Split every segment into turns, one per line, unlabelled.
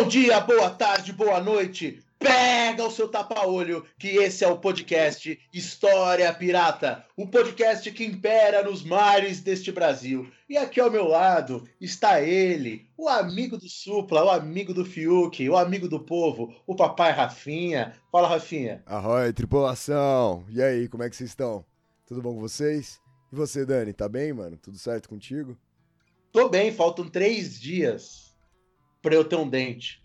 Bom dia, boa tarde, boa noite. Pega o seu tapa-olho, que esse é o podcast História Pirata, o podcast que impera nos mares deste Brasil. E aqui ao meu lado está ele, o amigo do Supla, o amigo do Fiuk, o amigo do povo, o papai Rafinha. Fala, Rafinha.
Arroi, tripulação! E aí, como é que vocês estão? Tudo bom com vocês? E você, Dani, tá bem, mano? Tudo certo contigo?
Tô bem, faltam três dias para eu ter um dente.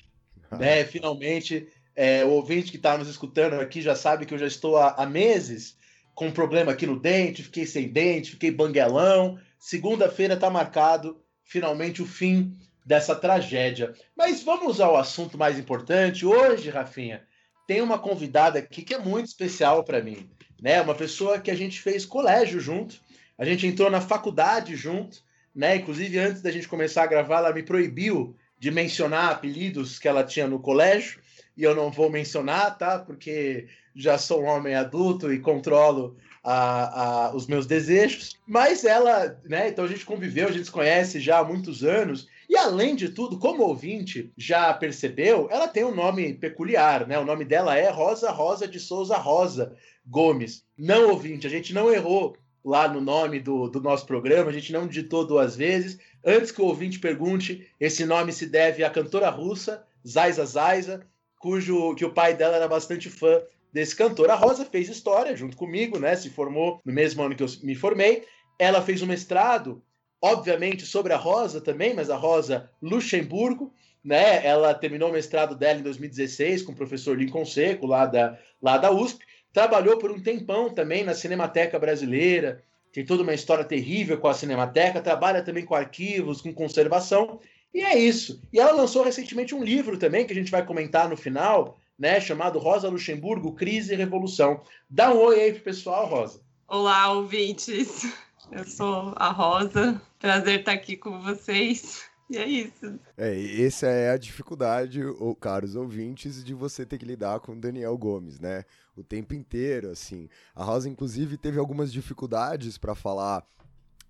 né? Finalmente, é, o ouvinte que está nos escutando aqui já sabe que eu já estou há, há meses com um problema aqui no dente, fiquei sem dente, fiquei banguelão. Segunda-feira está marcado finalmente o fim dessa tragédia. Mas vamos ao assunto mais importante. Hoje, Rafinha, tem uma convidada aqui que é muito especial para mim. Né? Uma pessoa que a gente fez colégio junto, a gente entrou na faculdade junto, né? Inclusive, antes da gente começar a gravar, ela me proibiu de mencionar apelidos que ela tinha no colégio, e eu não vou mencionar, tá? Porque já sou um homem adulto e controlo a, a, os meus desejos. Mas ela, né? Então a gente conviveu, a gente se conhece já há muitos anos. E além de tudo, como ouvinte já percebeu, ela tem um nome peculiar, né? O nome dela é Rosa Rosa de Souza Rosa Gomes. Não ouvinte, a gente não errou lá no nome do, do nosso programa, a gente não digitou duas vezes. Antes que o ouvinte pergunte, esse nome se deve à cantora russa Zaiza Zaiza, cujo que o pai dela era bastante fã desse cantor. A Rosa fez história junto comigo, né? Se formou no mesmo ano que eu me formei. Ela fez um mestrado, obviamente, sobre a Rosa também, mas a Rosa Luxemburgo, né? Ela terminou o mestrado dela em 2016 com o professor Lincoln Seco, lá da, lá da USP. Trabalhou por um tempão também na Cinemateca Brasileira, tem toda uma história terrível com a Cinemateca, trabalha também com arquivos, com conservação, e é isso. E ela lançou recentemente um livro também, que a gente vai comentar no final, né, chamado Rosa Luxemburgo, Crise e Revolução. Dá um oi aí pro pessoal, Rosa.
Olá, ouvintes. Eu sou a Rosa. Prazer estar aqui com vocês. E é isso.
É, essa é a dificuldade, caros ouvintes, de você ter que lidar com Daniel Gomes, né? O tempo inteiro, assim. A Rosa, inclusive, teve algumas dificuldades para falar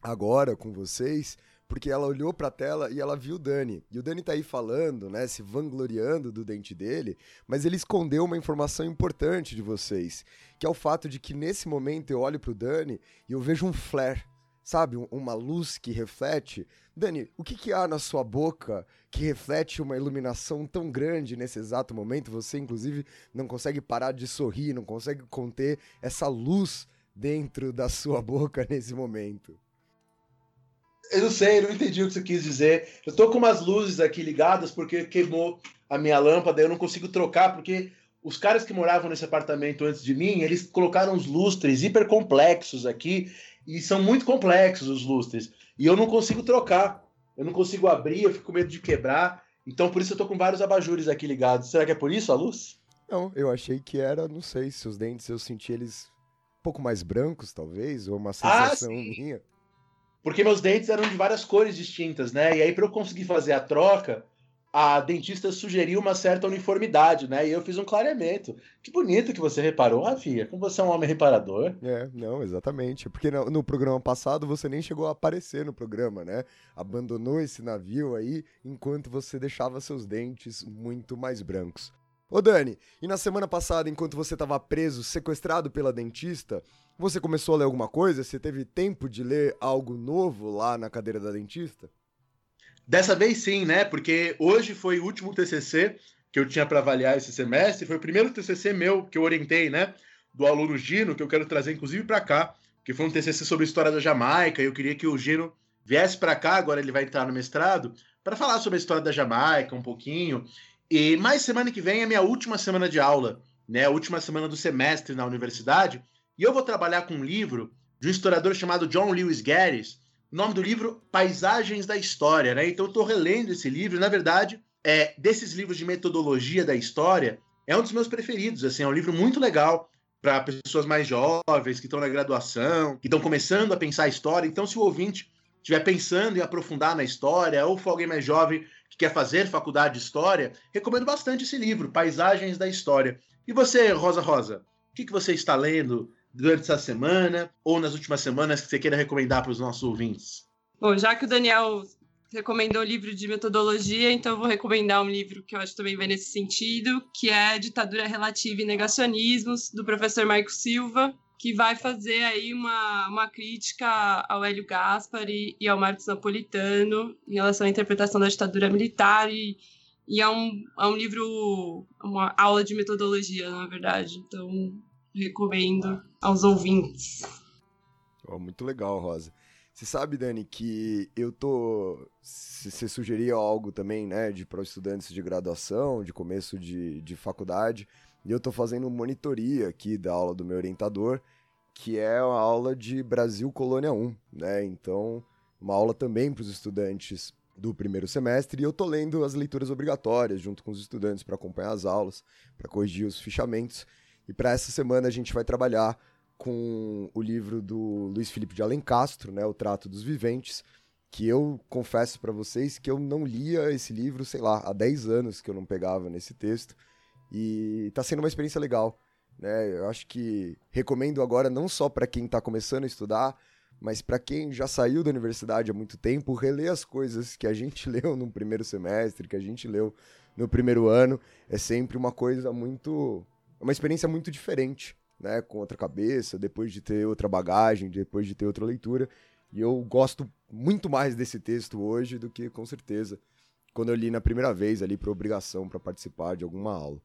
agora com vocês, porque ela olhou pra tela e ela viu o Dani. E o Dani tá aí falando, né, se vangloriando do dente dele, mas ele escondeu uma informação importante de vocês, que é o fato de que nesse momento eu olho pro Dani e eu vejo um flare, sabe, uma luz que reflete. Dani, o que, que há na sua boca que reflete uma iluminação tão grande nesse exato momento? Você, inclusive, não consegue parar de sorrir, não consegue conter essa luz dentro da sua boca nesse momento.
Eu não sei, eu não entendi o que você quis dizer. Eu tô com umas luzes aqui ligadas porque queimou a minha lâmpada, eu não consigo trocar porque os caras que moravam nesse apartamento antes de mim, eles colocaram os lustres hiper complexos aqui e são muito complexos os lustres. E eu não consigo trocar. Eu não consigo abrir, eu fico com medo de quebrar. Então por isso eu tô com vários abajures aqui ligados. Será que é por isso a luz?
Não, eu achei que era, não sei, se os dentes eu senti eles um pouco mais brancos, talvez, ou uma sensação
sim.
minha.
Porque meus dentes eram de várias cores distintas, né? E aí, para eu conseguir fazer a troca, a dentista sugeriu uma certa uniformidade, né? E eu fiz um clareamento. Que bonito que você reparou, Rafinha. Como você é um homem reparador.
É, não, exatamente. Porque no, no programa passado você nem chegou a aparecer no programa, né? Abandonou esse navio aí enquanto você deixava seus dentes muito mais brancos. Ô Dani, e na semana passada, enquanto você estava preso, sequestrado pela dentista, você começou a ler alguma coisa? Você teve tempo de ler algo novo lá na cadeira da dentista?
Dessa vez sim, né? Porque hoje foi o último TCC que eu tinha para avaliar esse semestre. Foi o primeiro TCC meu que eu orientei, né? Do aluno Gino, que eu quero trazer inclusive para cá, que foi um TCC sobre história da Jamaica. E eu queria que o Gino viesse para cá, agora ele vai entrar no mestrado, para falar sobre a história da Jamaica um pouquinho. E mais semana que vem é minha última semana de aula, né? A última semana do semestre na universidade. E eu vou trabalhar com um livro de um historiador chamado John Lewis Gaddis. Nome do livro, Paisagens da História, né? Então eu estou relendo esse livro. Na verdade, é, desses livros de metodologia da história, é um dos meus preferidos. Assim, é um livro muito legal para pessoas mais jovens, que estão na graduação, que estão começando a pensar a história. Então, se o ouvinte estiver pensando em aprofundar na história, ou for alguém mais jovem que quer fazer faculdade de história, recomendo bastante esse livro, Paisagens da História. E você, Rosa Rosa, o que, que você está lendo durante essa semana ou nas últimas semanas que você queira recomendar para os nossos ouvintes?
Bom, já que o Daniel recomendou o livro de metodologia, então eu vou recomendar um livro que eu acho que também vai nesse sentido, que é Ditadura Relativa e Negacionismos, do professor Marco Silva, que vai fazer aí uma, uma crítica ao Hélio Gaspari e ao Marcos Napolitano em relação à interpretação da ditadura militar e, e é, um, é um livro, uma aula de metodologia, na verdade. Então, recomendo aos ouvintes.
Oh, muito legal, Rosa. Você sabe, Dani, que eu tô. Você sugerir algo também, né, de para estudantes de graduação, de começo de, de faculdade, e eu tô fazendo monitoria aqui da aula do meu orientador, que é a aula de Brasil Colônia 1, né? Então, uma aula também para os estudantes do primeiro semestre, e eu tô lendo as leituras obrigatórias junto com os estudantes para acompanhar as aulas, para corrigir os fichamentos. E para essa semana a gente vai trabalhar com o livro do Luiz Felipe de Alencastro, né, O Trato dos Viventes, que eu confesso para vocês que eu não lia esse livro, sei lá, há 10 anos que eu não pegava nesse texto, e está sendo uma experiência legal, né? Eu acho que recomendo agora não só para quem está começando a estudar, mas para quem já saiu da universidade há muito tempo, reler as coisas que a gente leu no primeiro semestre, que a gente leu no primeiro ano, é sempre uma coisa muito, uma experiência muito diferente, né, com outra cabeça, depois de ter outra bagagem, depois de ter outra leitura. E eu gosto muito mais desse texto hoje do que, com certeza, quando eu li na primeira vez ali por obrigação para participar de alguma aula.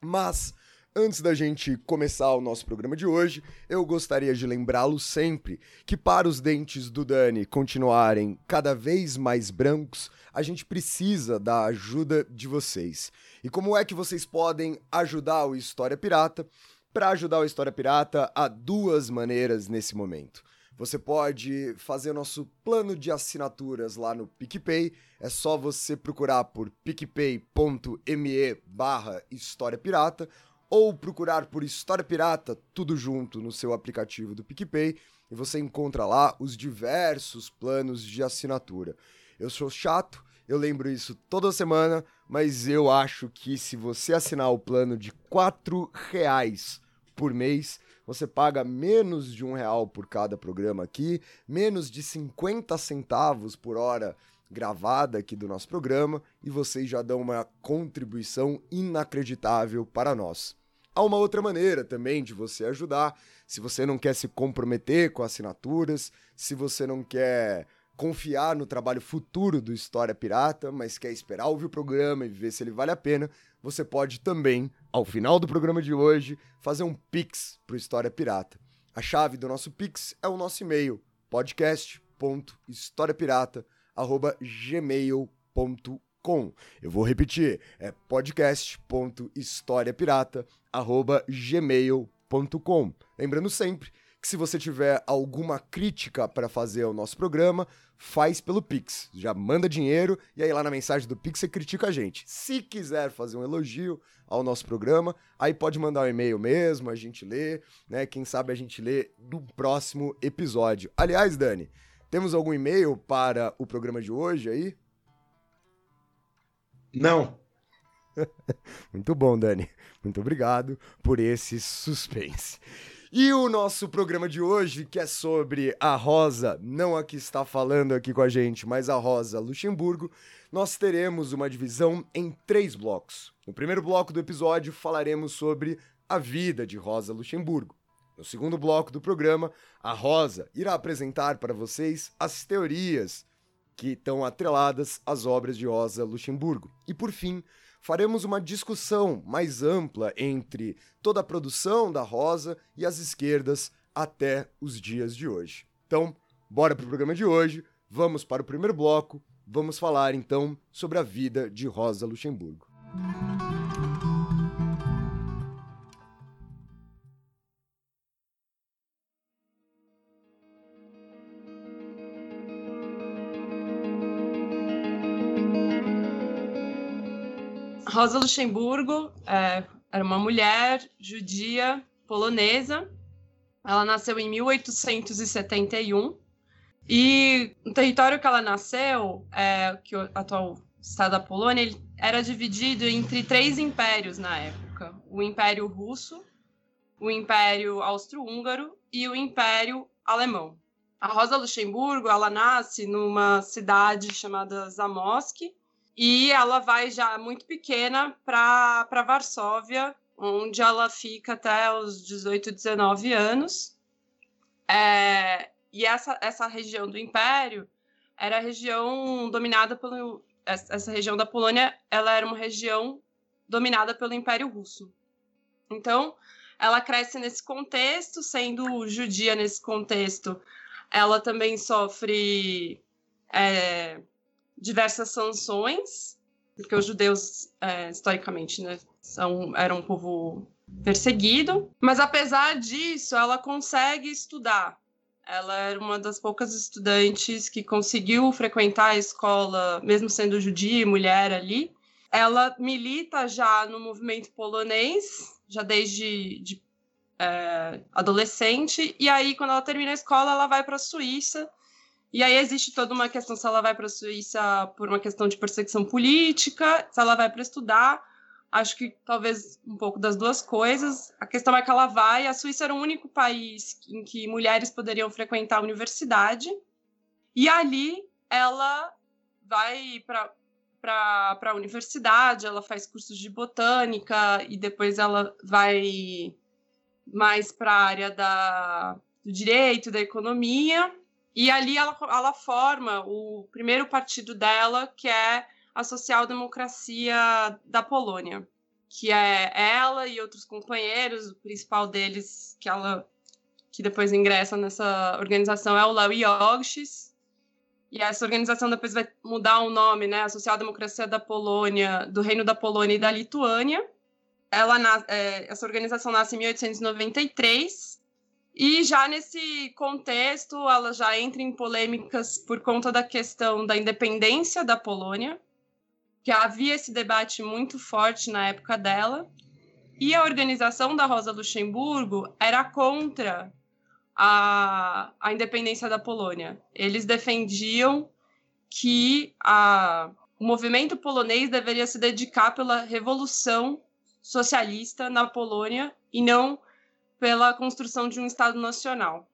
Mas Antes da gente começar o nosso programa de hoje, eu gostaria de lembrá-lo sempre que para os dentes do Dani continuarem cada vez mais brancos, a gente precisa da ajuda de vocês. E como é que vocês podem ajudar o História Pirata? Para ajudar o História Pirata, há duas maneiras nesse momento. Você pode fazer nosso plano de assinaturas lá no PicPay. É só você procurar por picpay.me barra História Pirata ou procurar por História Pirata, tudo junto no seu aplicativo do PicPay, e você encontra lá os diversos planos de assinatura. Eu sou chato, eu lembro isso toda semana, mas eu acho que se você assinar o plano de R$ reais por mês, você paga menos de um real por cada programa aqui, menos de 50 centavos por hora gravada aqui do nosso programa e vocês já dão uma contribuição inacreditável para nós. Há uma outra maneira também de você ajudar, se você não quer se comprometer com assinaturas, se você não quer confiar no trabalho futuro do História Pirata, mas quer esperar ouvir o programa e ver se ele vale a pena, você pode também, ao final do programa de hoje, fazer um Pix para o História Pirata. A chave do nosso Pix é o nosso e-mail, podcast.historiapirata.gmail.com. Eu vou repetir, é podcast.historiapirata.gmail.com. Lembrando sempre que se você tiver alguma crítica para fazer ao nosso programa, faz pelo Pix. Já manda dinheiro e aí lá na mensagem do Pix você critica a gente. Se quiser fazer um elogio ao nosso programa, aí pode mandar um e-mail mesmo, a gente lê, né? Quem sabe a gente lê no próximo episódio. Aliás, Dani, temos algum e-mail para o programa de hoje aí?
Não.
Muito bom, Dani. Muito obrigado por esse suspense. E o nosso programa de hoje, que é sobre a Rosa, não a que está falando aqui com a gente, mas a Rosa Luxemburgo, nós teremos uma divisão em três blocos. No primeiro bloco do episódio, falaremos sobre a vida de Rosa Luxemburgo. No segundo bloco do programa, a Rosa irá apresentar para vocês as teorias que estão atreladas às obras de Rosa Luxemburgo. E por fim, faremos uma discussão mais ampla entre toda a produção da Rosa e as esquerdas até os dias de hoje. Então, bora para o programa de hoje, vamos para o primeiro bloco, vamos falar então sobre a vida de Rosa Luxemburgo.
Rosa Luxemburgo é, era uma mulher judia polonesa. Ela nasceu em 1871 e o território que ela nasceu, é, que o atual estado da Polônia, ele era dividido entre três impérios na época: o Império Russo, o Império Austro-Húngaro e o Império Alemão. A Rosa Luxemburgo, ela nasce numa cidade chamada Zamosk e ela vai já muito pequena para Varsóvia, onde ela fica até os 18, 19 anos. É, e essa, essa região do Império era a região dominada pelo. Essa região da Polônia, ela era uma região dominada pelo Império Russo. Então, ela cresce nesse contexto, sendo judia nesse contexto. Ela também sofre é, diversas sanções, porque os judeus, é, historicamente, né, são, eram um povo perseguido. Mas, apesar disso, ela consegue estudar. Ela era uma das poucas estudantes que conseguiu frequentar a escola, mesmo sendo judia e mulher ali. Ela milita já no movimento polonês, já desde de, é, adolescente, e aí, quando ela termina a escola, ela vai para a Suíça. E aí existe toda uma questão se ela vai para a Suíça por uma questão de perseguição política, se ela vai para estudar. Acho que talvez um pouco das duas coisas. A questão é que ela vai. A Suíça era o único país em que mulheres poderiam frequentar a universidade. E ali ela vai para para a universidade, ela faz cursos de botânica e depois ela vai mais para a área da, do direito, da economia. E ali ela, ela forma o primeiro partido dela, que é a social-democracia da Polônia, que é ela e outros companheiros, o principal deles, que ela que depois ingressa nessa organização, é o Lew Yogshis, e essa organização depois vai mudar o nome, né? A Social Democracia da Polônia, do Reino da Polônia e da Lituânia. Ela, é, essa organização nasce em 1893 e já nesse contexto ela já entra em polêmicas por conta da questão da independência da Polônia, que havia esse debate muito forte na época dela. E a organização da Rosa Luxemburgo era contra a, a independência da Polônia. Eles defendiam que a, o movimento polonês deveria se dedicar pela revolução socialista na Polônia e não pela construção de um Estado nacional.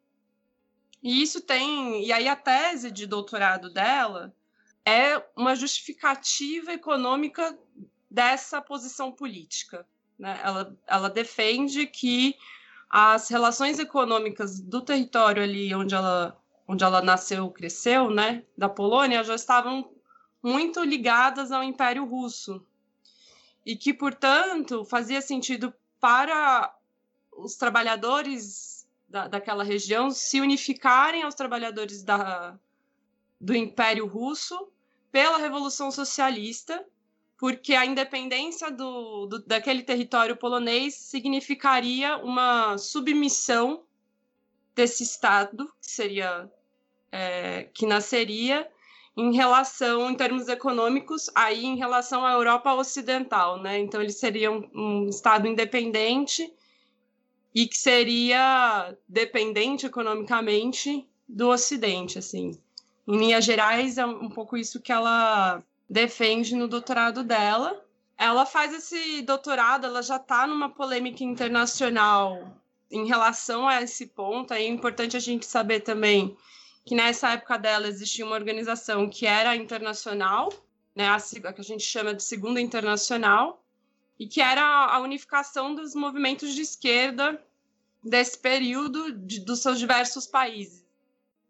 E isso tem. E aí a tese de doutorado dela é uma justificativa econômica dessa posição política. Né? Ela, ela defende que as relações econômicas do território ali onde ela, onde ela nasceu, cresceu, né, da Polônia, já estavam muito ligadas ao Império Russo. E que, portanto, fazia sentido para os trabalhadores da, daquela região se unificarem aos trabalhadores da, do Império Russo pela Revolução Socialista porque a independência do, do, daquele território polonês significaria uma submissão desse Estado, que seria é, que nasceria em relação, em termos econômicos, aí em relação à Europa Ocidental, né? Então ele seria um, um Estado independente e que seria dependente economicamente do Ocidente, assim. Em linhas gerais, é um pouco isso que ela defende no doutorado dela. Ela faz esse doutorado, ela já está numa polêmica internacional em relação a esse ponto. É importante a gente saber também que nessa época dela existia uma organização que era internacional, né, a, que a gente chama de Segunda Internacional, e que era a unificação dos movimentos de esquerda desse período de, dos seus diversos países.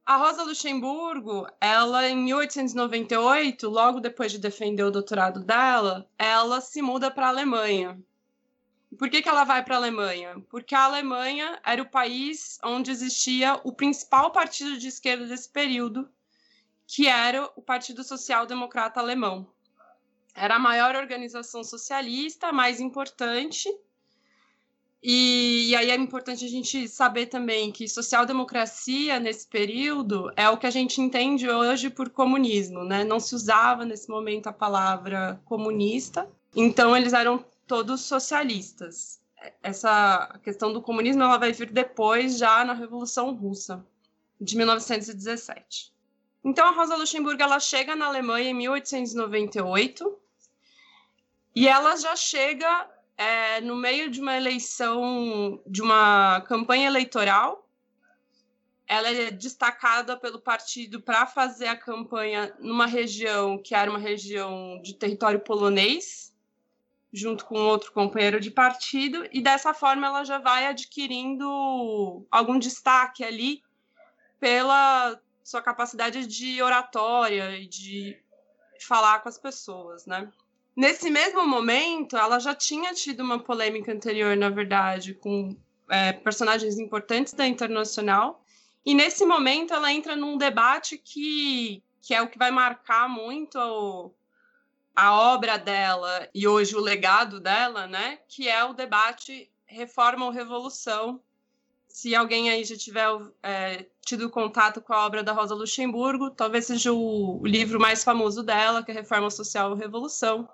A Rosa Luxemburgo, ela em 1898, logo depois de defender o doutorado dela, ela se muda para a Alemanha. Por que, que ela vai para a Alemanha? Porque a Alemanha era o país onde existia o principal partido de esquerda desse período, que era o Partido Social Democrata Alemão. Era a maior organização socialista, a mais importante, e, e, aí é importante a gente saber também que social-democracia, nesse período, é o que a gente entende hoje por comunismo, né? Não se usava nesse momento a palavra comunista, Então eles eram todos socialistas. Essa questão do comunismo ela vai vir depois, já na Revolução Russa, de 1917. Então a Rosa Luxemburgo ela chega na Alemanha em 1898 e ela já chega é, no meio de uma eleição, de uma campanha eleitoral. Ela é destacada pelo partido para fazer a campanha numa região que era uma região de território polonês, junto com outro companheiro de partido, e dessa forma ela já vai adquirindo algum destaque ali pela sua capacidade de oratória e de falar com as pessoas, né? Nesse mesmo momento, ela já tinha tido uma polêmica anterior, na verdade, com é, personagens importantes da Internacional. E nesse momento, ela entra num debate que, que é o que vai marcar muito o, a obra dela e hoje o legado dela, né? Que é o debate reforma ou revolução. Se alguém aí já tiver é, tido contato com a obra da Rosa Luxemburgo, talvez seja o, o livro mais famoso dela, que é Reforma Social ou Revolução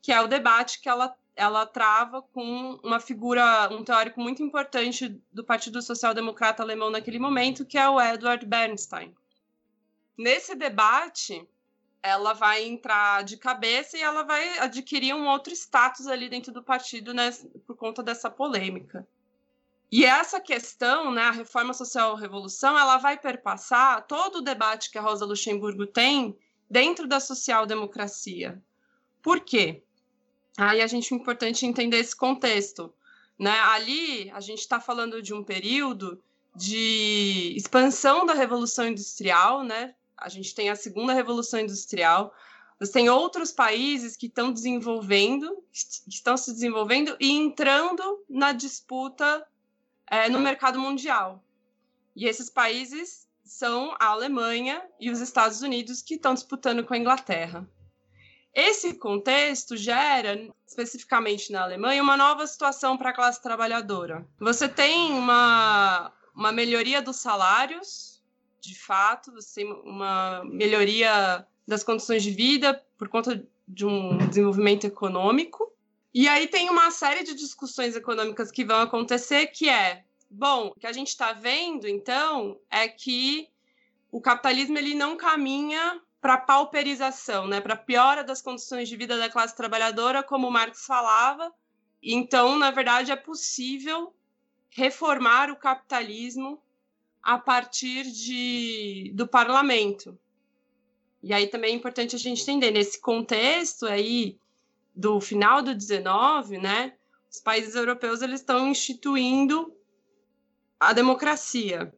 que é o debate que ela, ela trava com uma figura, um teórico muito importante do Partido Social Democrata Alemão naquele momento, que é o Edward Bernstein. Nesse debate, ela vai entrar de cabeça e ela vai adquirir um outro status ali dentro do partido né, por conta dessa polêmica. E essa questão, né, a reforma social revolução, ela vai perpassar todo o debate que a Rosa Luxemburgo tem dentro da social-democracia. Por quê? Aí a gente é importante entender esse contexto. Né? Ali a gente está falando de um período de expansão da Revolução Industrial, né? A gente tem a segunda Revolução Industrial, você tem outros países que estão desenvolvendo, que estão se desenvolvendo e entrando na disputa é, no mercado mundial. E esses países são a Alemanha e os Estados Unidos que estão disputando com a Inglaterra. Esse contexto gera, especificamente na Alemanha, uma nova situação para a classe trabalhadora. Você tem uma, uma melhoria dos salários, de fato, você tem uma melhoria das condições de vida por conta de um desenvolvimento econômico. E aí tem uma série de discussões econômicas que vão acontecer, que é, bom, o que a gente está vendo, então, é que o capitalismo ele não caminha para pauperização, né, para piora das condições de vida da classe trabalhadora, como Marx falava. Então, na verdade, é possível reformar o capitalismo a partir de, do parlamento. E aí também é importante a gente entender, nesse contexto aí do final do 19, né, os países europeus eles estão instituindo a democracia.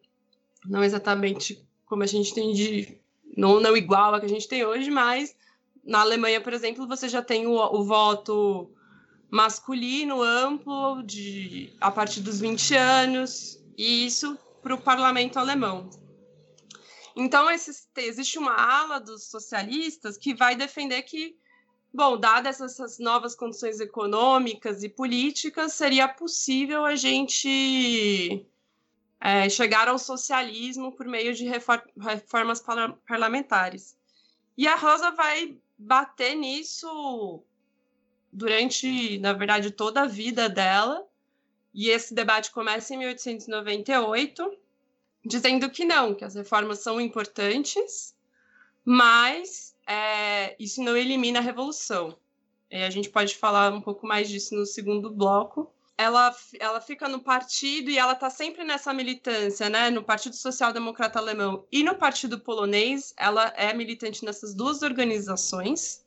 Não exatamente como a gente tem de não, não igual a que a gente tem hoje, mas na Alemanha, por exemplo, você já tem o, o voto masculino amplo de a partir dos 20 anos, e isso para o parlamento alemão. Então, existe uma ala dos socialistas que vai defender que, bom, dadas essas novas condições econômicas e políticas, seria possível a gente é, chegar ao socialismo por meio de reformas parlamentares. E a Rosa vai bater nisso durante, na verdade, toda a vida dela. E esse debate começa em 1898, dizendo que não, que as reformas são importantes, mas é, isso não elimina a revolução. E a gente pode falar um pouco mais disso no segundo bloco ela, ela fica no partido e ela está sempre nessa militância, né? No Partido Social Democrata Alemão e no Partido Polonês, ela é militante nessas duas organizações.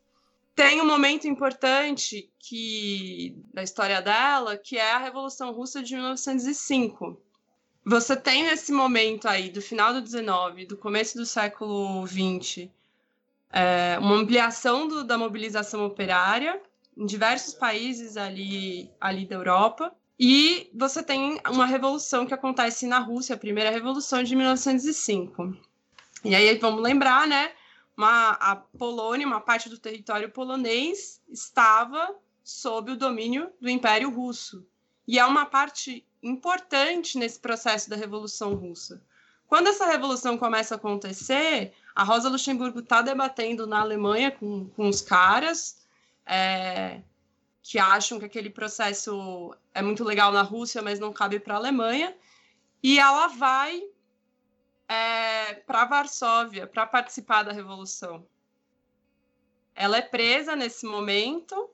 Tem um momento importante que da história dela, que é a Revolução Russa de 1905. Você tem nesse momento aí, do final do 19, do começo do século 20, é, uma ampliação do, da mobilização operária, em diversos países ali, ali da Europa. E você tem uma revolução que acontece na Rússia, a primeira revolução de 1905. E aí vamos lembrar, né? Uma, a Polônia, uma parte do território polonês, estava sob o domínio do Império Russo. E é uma parte importante nesse processo da Revolução Russa. Quando essa revolução começa a acontecer, a Rosa Luxemburgo está debatendo na Alemanha com, com os caras, é, que acham que aquele processo é muito legal na Rússia, mas não cabe para a Alemanha. E ela vai é, para Varsóvia para participar da revolução. Ela é presa nesse momento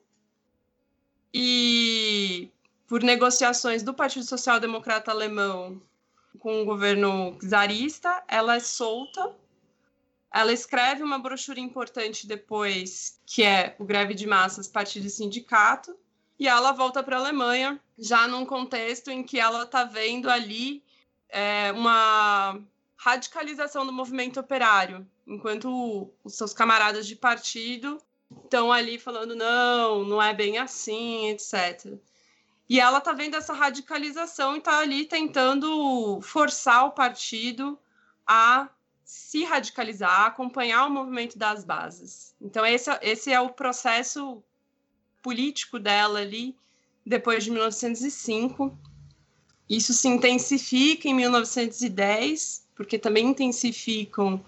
e por negociações do Partido Social Democrata Alemão com o governo czarista, ela é solta. Ela escreve uma brochura importante depois, que é o Greve de Massas, Partido e Sindicato, e ela volta para a Alemanha, já num contexto em que ela está vendo ali é, uma radicalização do movimento operário, enquanto os seus camaradas de partido estão ali falando não, não é bem assim, etc. E ela está vendo essa radicalização e está ali tentando forçar o partido a se radicalizar, acompanhar o movimento das bases. Então, esse, esse é o processo político dela ali, depois de 1905. Isso se intensifica em 1910, porque também intensificam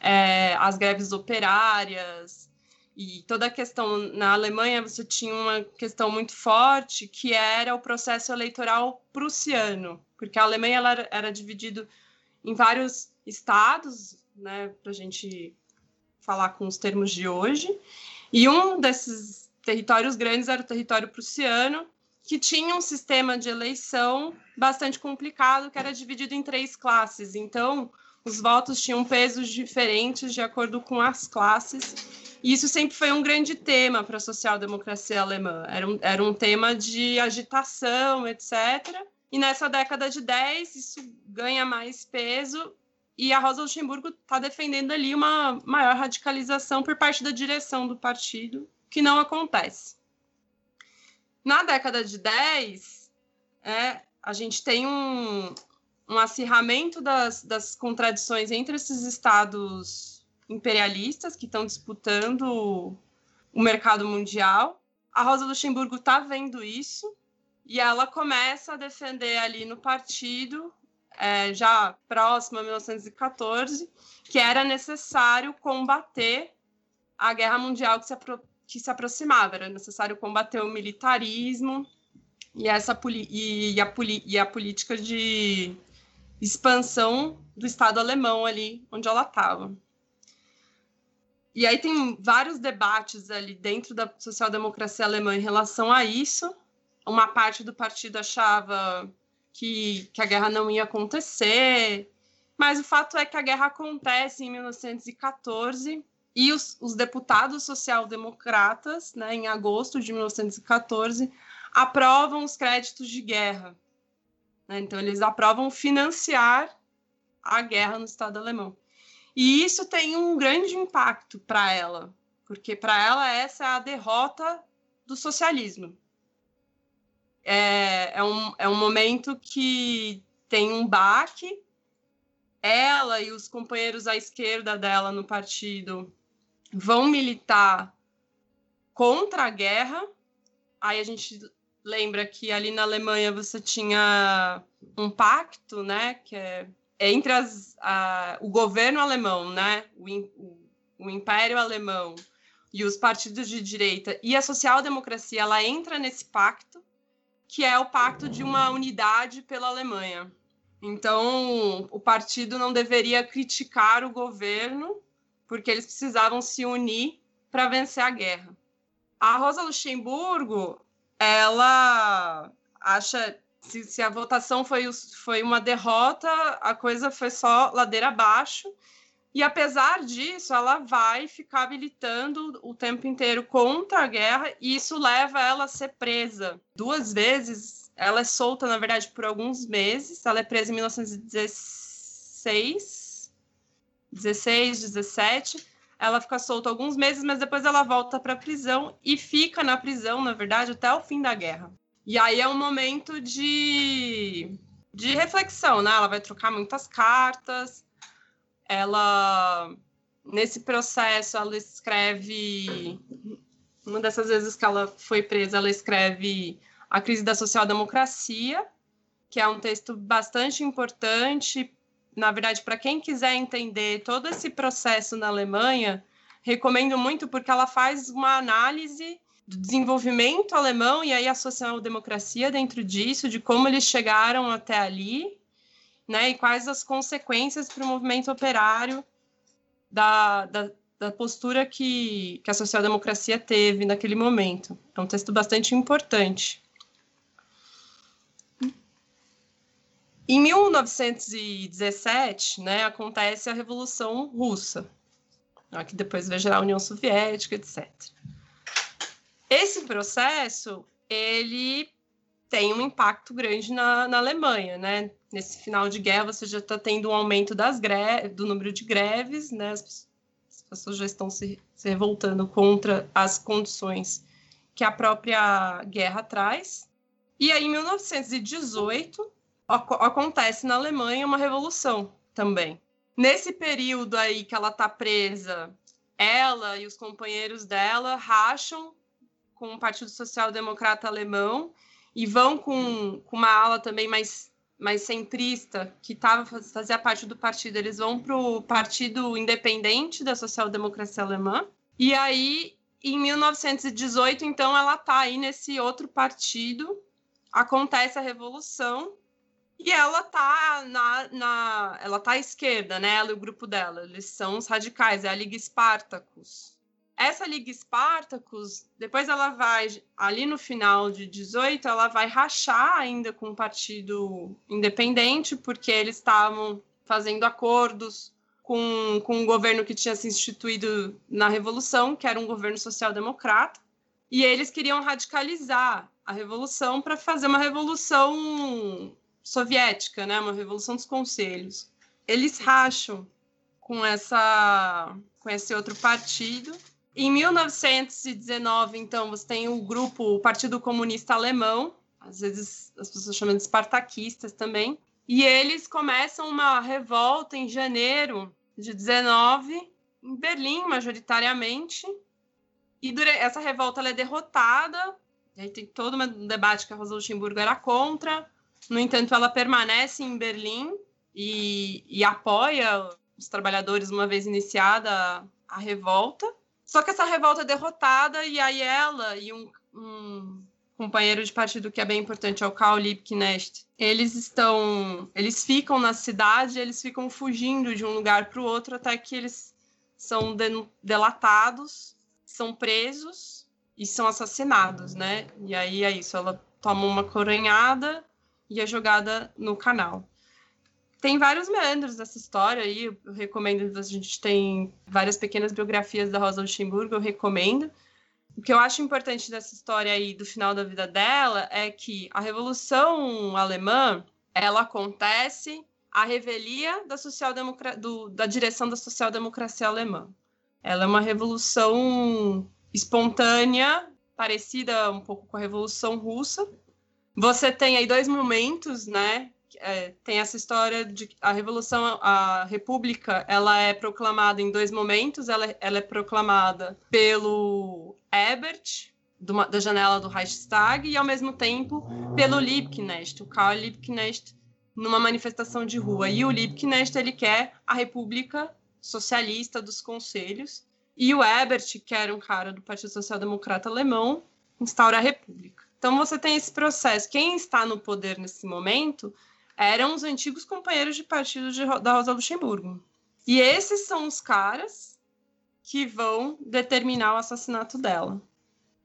é, as greves operárias, e toda a questão na Alemanha você tinha uma questão muito forte que era o processo eleitoral prussiano, porque a Alemanha ela era, era dividido em vários estados, né, para a gente falar com os termos de hoje, e um desses territórios grandes era o território prussiano, que tinha um sistema de eleição bastante complicado, que era dividido em três classes. Então, os votos tinham pesos diferentes de acordo com as classes e isso sempre foi um grande tema para a social-democracia alemã. Era um, era um tema de agitação, etc. E nessa década de 10, isso ganha mais peso e a Rosa Luxemburgo está defendendo ali uma maior radicalização por parte da direção do partido, que não acontece. Na década de 10, é, a gente tem um, um acirramento das, das contradições entre esses estados imperialistas que estão disputando o mercado mundial. A Rosa Luxemburgo está vendo isso e ela começa a defender ali no partido, é, já próximo a 1914, que era necessário combater a guerra mundial que se, que se aproximava, era necessário combater o militarismo e, essa e, a, e a política de expansão do Estado alemão ali onde ela estava. E aí tem vários debates ali dentro da social-democracia alemã em relação a isso. Uma parte do partido achava que, que a guerra não ia acontecer, mas o fato é que a guerra acontece em 1914 e os, os deputados social-democratas, né, em agosto de 1914, aprovam os créditos de guerra. Né? Então, eles aprovam financiar a guerra no Estado alemão. E isso tem um grande impacto para ela, porque para ela essa é a derrota do socialismo. É, é, um, é um momento que tem um baque. Ela e os companheiros à esquerda dela no partido vão militar contra a guerra. Aí a gente lembra que ali na Alemanha você tinha um pacto, né, que é entre as, a, o governo alemão, né, o, o, o, Império Alemão e os partidos de direita e a social-democracia, ela entra nesse pacto, que é o pacto de uma unidade pela Alemanha. Então, o partido não deveria criticar o governo, porque eles precisavam se unir para vencer a guerra. A Rosa Luxemburgo, ela acha se, se, a votação foi, foi uma derrota, a coisa foi só ladeira abaixo. E apesar disso, ela vai ficar militando o tempo inteiro contra a guerra, e isso leva ela a ser presa duas vezes. Ela é solta, na verdade, por alguns meses. Ela é presa em 1916, 16, 17. Ela fica solta alguns meses, mas depois ela volta para a prisão e fica na prisão, na verdade, até o fim da guerra. E aí é um momento de, de reflexão, né? Ela vai trocar muitas cartas. Ela, nesse processo, ela escreve. Uma dessas vezes que ela foi presa, ela escreve A Crise da Social-Democracia, que é um texto bastante importante. Na verdade, para quem quiser entender todo esse processo na Alemanha, recomendo muito porque ela faz uma análise do desenvolvimento alemão e aí a social-democracia dentro disso, de como eles chegaram até ali, né, e quais as consequências para o movimento operário da, da, da postura que, que a social-democracia teve naquele momento. É um texto bastante importante. Em 1917, né, acontece a Revolução Russa, que depois vai gerar a União Soviética, etc. Esse processo, ele tem um impacto grande na, na Alemanha, né? Nesse final de guerra, você já está tendo um aumento das greves, do número de greves, né? As, as pessoas já estão se, se revoltando contra as condições que a própria guerra traz. E aí, em 1918, acontece na Alemanha uma revolução também. Nesse período aí que ela está presa, ela e os companheiros dela racham com o Partido Social Democrata Alemão e vão com, com uma ala também mais, mais centrista, que tava, fazia parte do partido, eles vão para o Partido Independente da Social Democracia Alemã. E aí, em 1918, então, ela está aí nesse outro partido, acontece a Revolução, e ela tá na, na, ela tá à esquerda, né? Ela e o grupo dela, eles são os radicais, é a Liga Spartacus. Essa Liga Spartacus, depois ela vai, ali no final de 18, ela vai rachar ainda com o Partido Independente, porque eles estavam fazendo acordos com, com um governo que tinha se instituído na Revolução, que era um governo social-democrata, e eles queriam radicalizar a Revolução para fazer uma revolução soviética, né? Uma revolução dos conselhos. Eles racham com essa com esse outro partido em 1919, então, você tem o grupo, o Partido Comunista Alemão, às vezes as pessoas chamam de espartaquistas também, e eles começam uma revolta em janeiro de 19, em Berlim, majoritariamente, e essa revolta é derrotada, e aí tem todo um debate que a Rosa Luxemburgo era contra, no entanto, ela permanece em Berlim e, e apoia os trabalhadores uma vez iniciada a revolta, só que essa revolta é derrotada e aí ela e um, um companheiro de partido que é bem importante, é o Karl Liebknecht, eles estão, eles ficam na cidade, eles ficam fugindo de um lugar para o outro até que eles são delatados, são presos e são assassinados, né? E aí é isso, ela toma uma coronhada e é jogada no canal tem vários meandros dessa história aí. Eu recomendo, a gente tem várias pequenas biografias da Rosa Luxemburgo, eu recomendo. O que eu acho importante dessa história aí do final da vida dela é que a Revolução Alemã ela acontece à revelia da, social do, da direção da social-democracia alemã. Ela é uma revolução espontânea, parecida um pouco com a Revolução Russa. Você tem aí dois momentos, né, é, tem essa história de a revolução, a república, ela é proclamada em dois momentos. Ela, ela é proclamada pelo Ebert do, da janela do Reichstag e ao mesmo tempo pelo Liebknecht, o Karl Liebknecht, numa manifestação de rua. E o Liebknecht ele quer a República Socialista dos Conselhos e o Ebert, que era um cara do Partido Social Democrata Alemão, instaura a República. Então você tem esse processo. Quem está no poder nesse momento eram os antigos companheiros de partido de, da Rosa Luxemburgo. E esses são os caras que vão determinar o assassinato dela.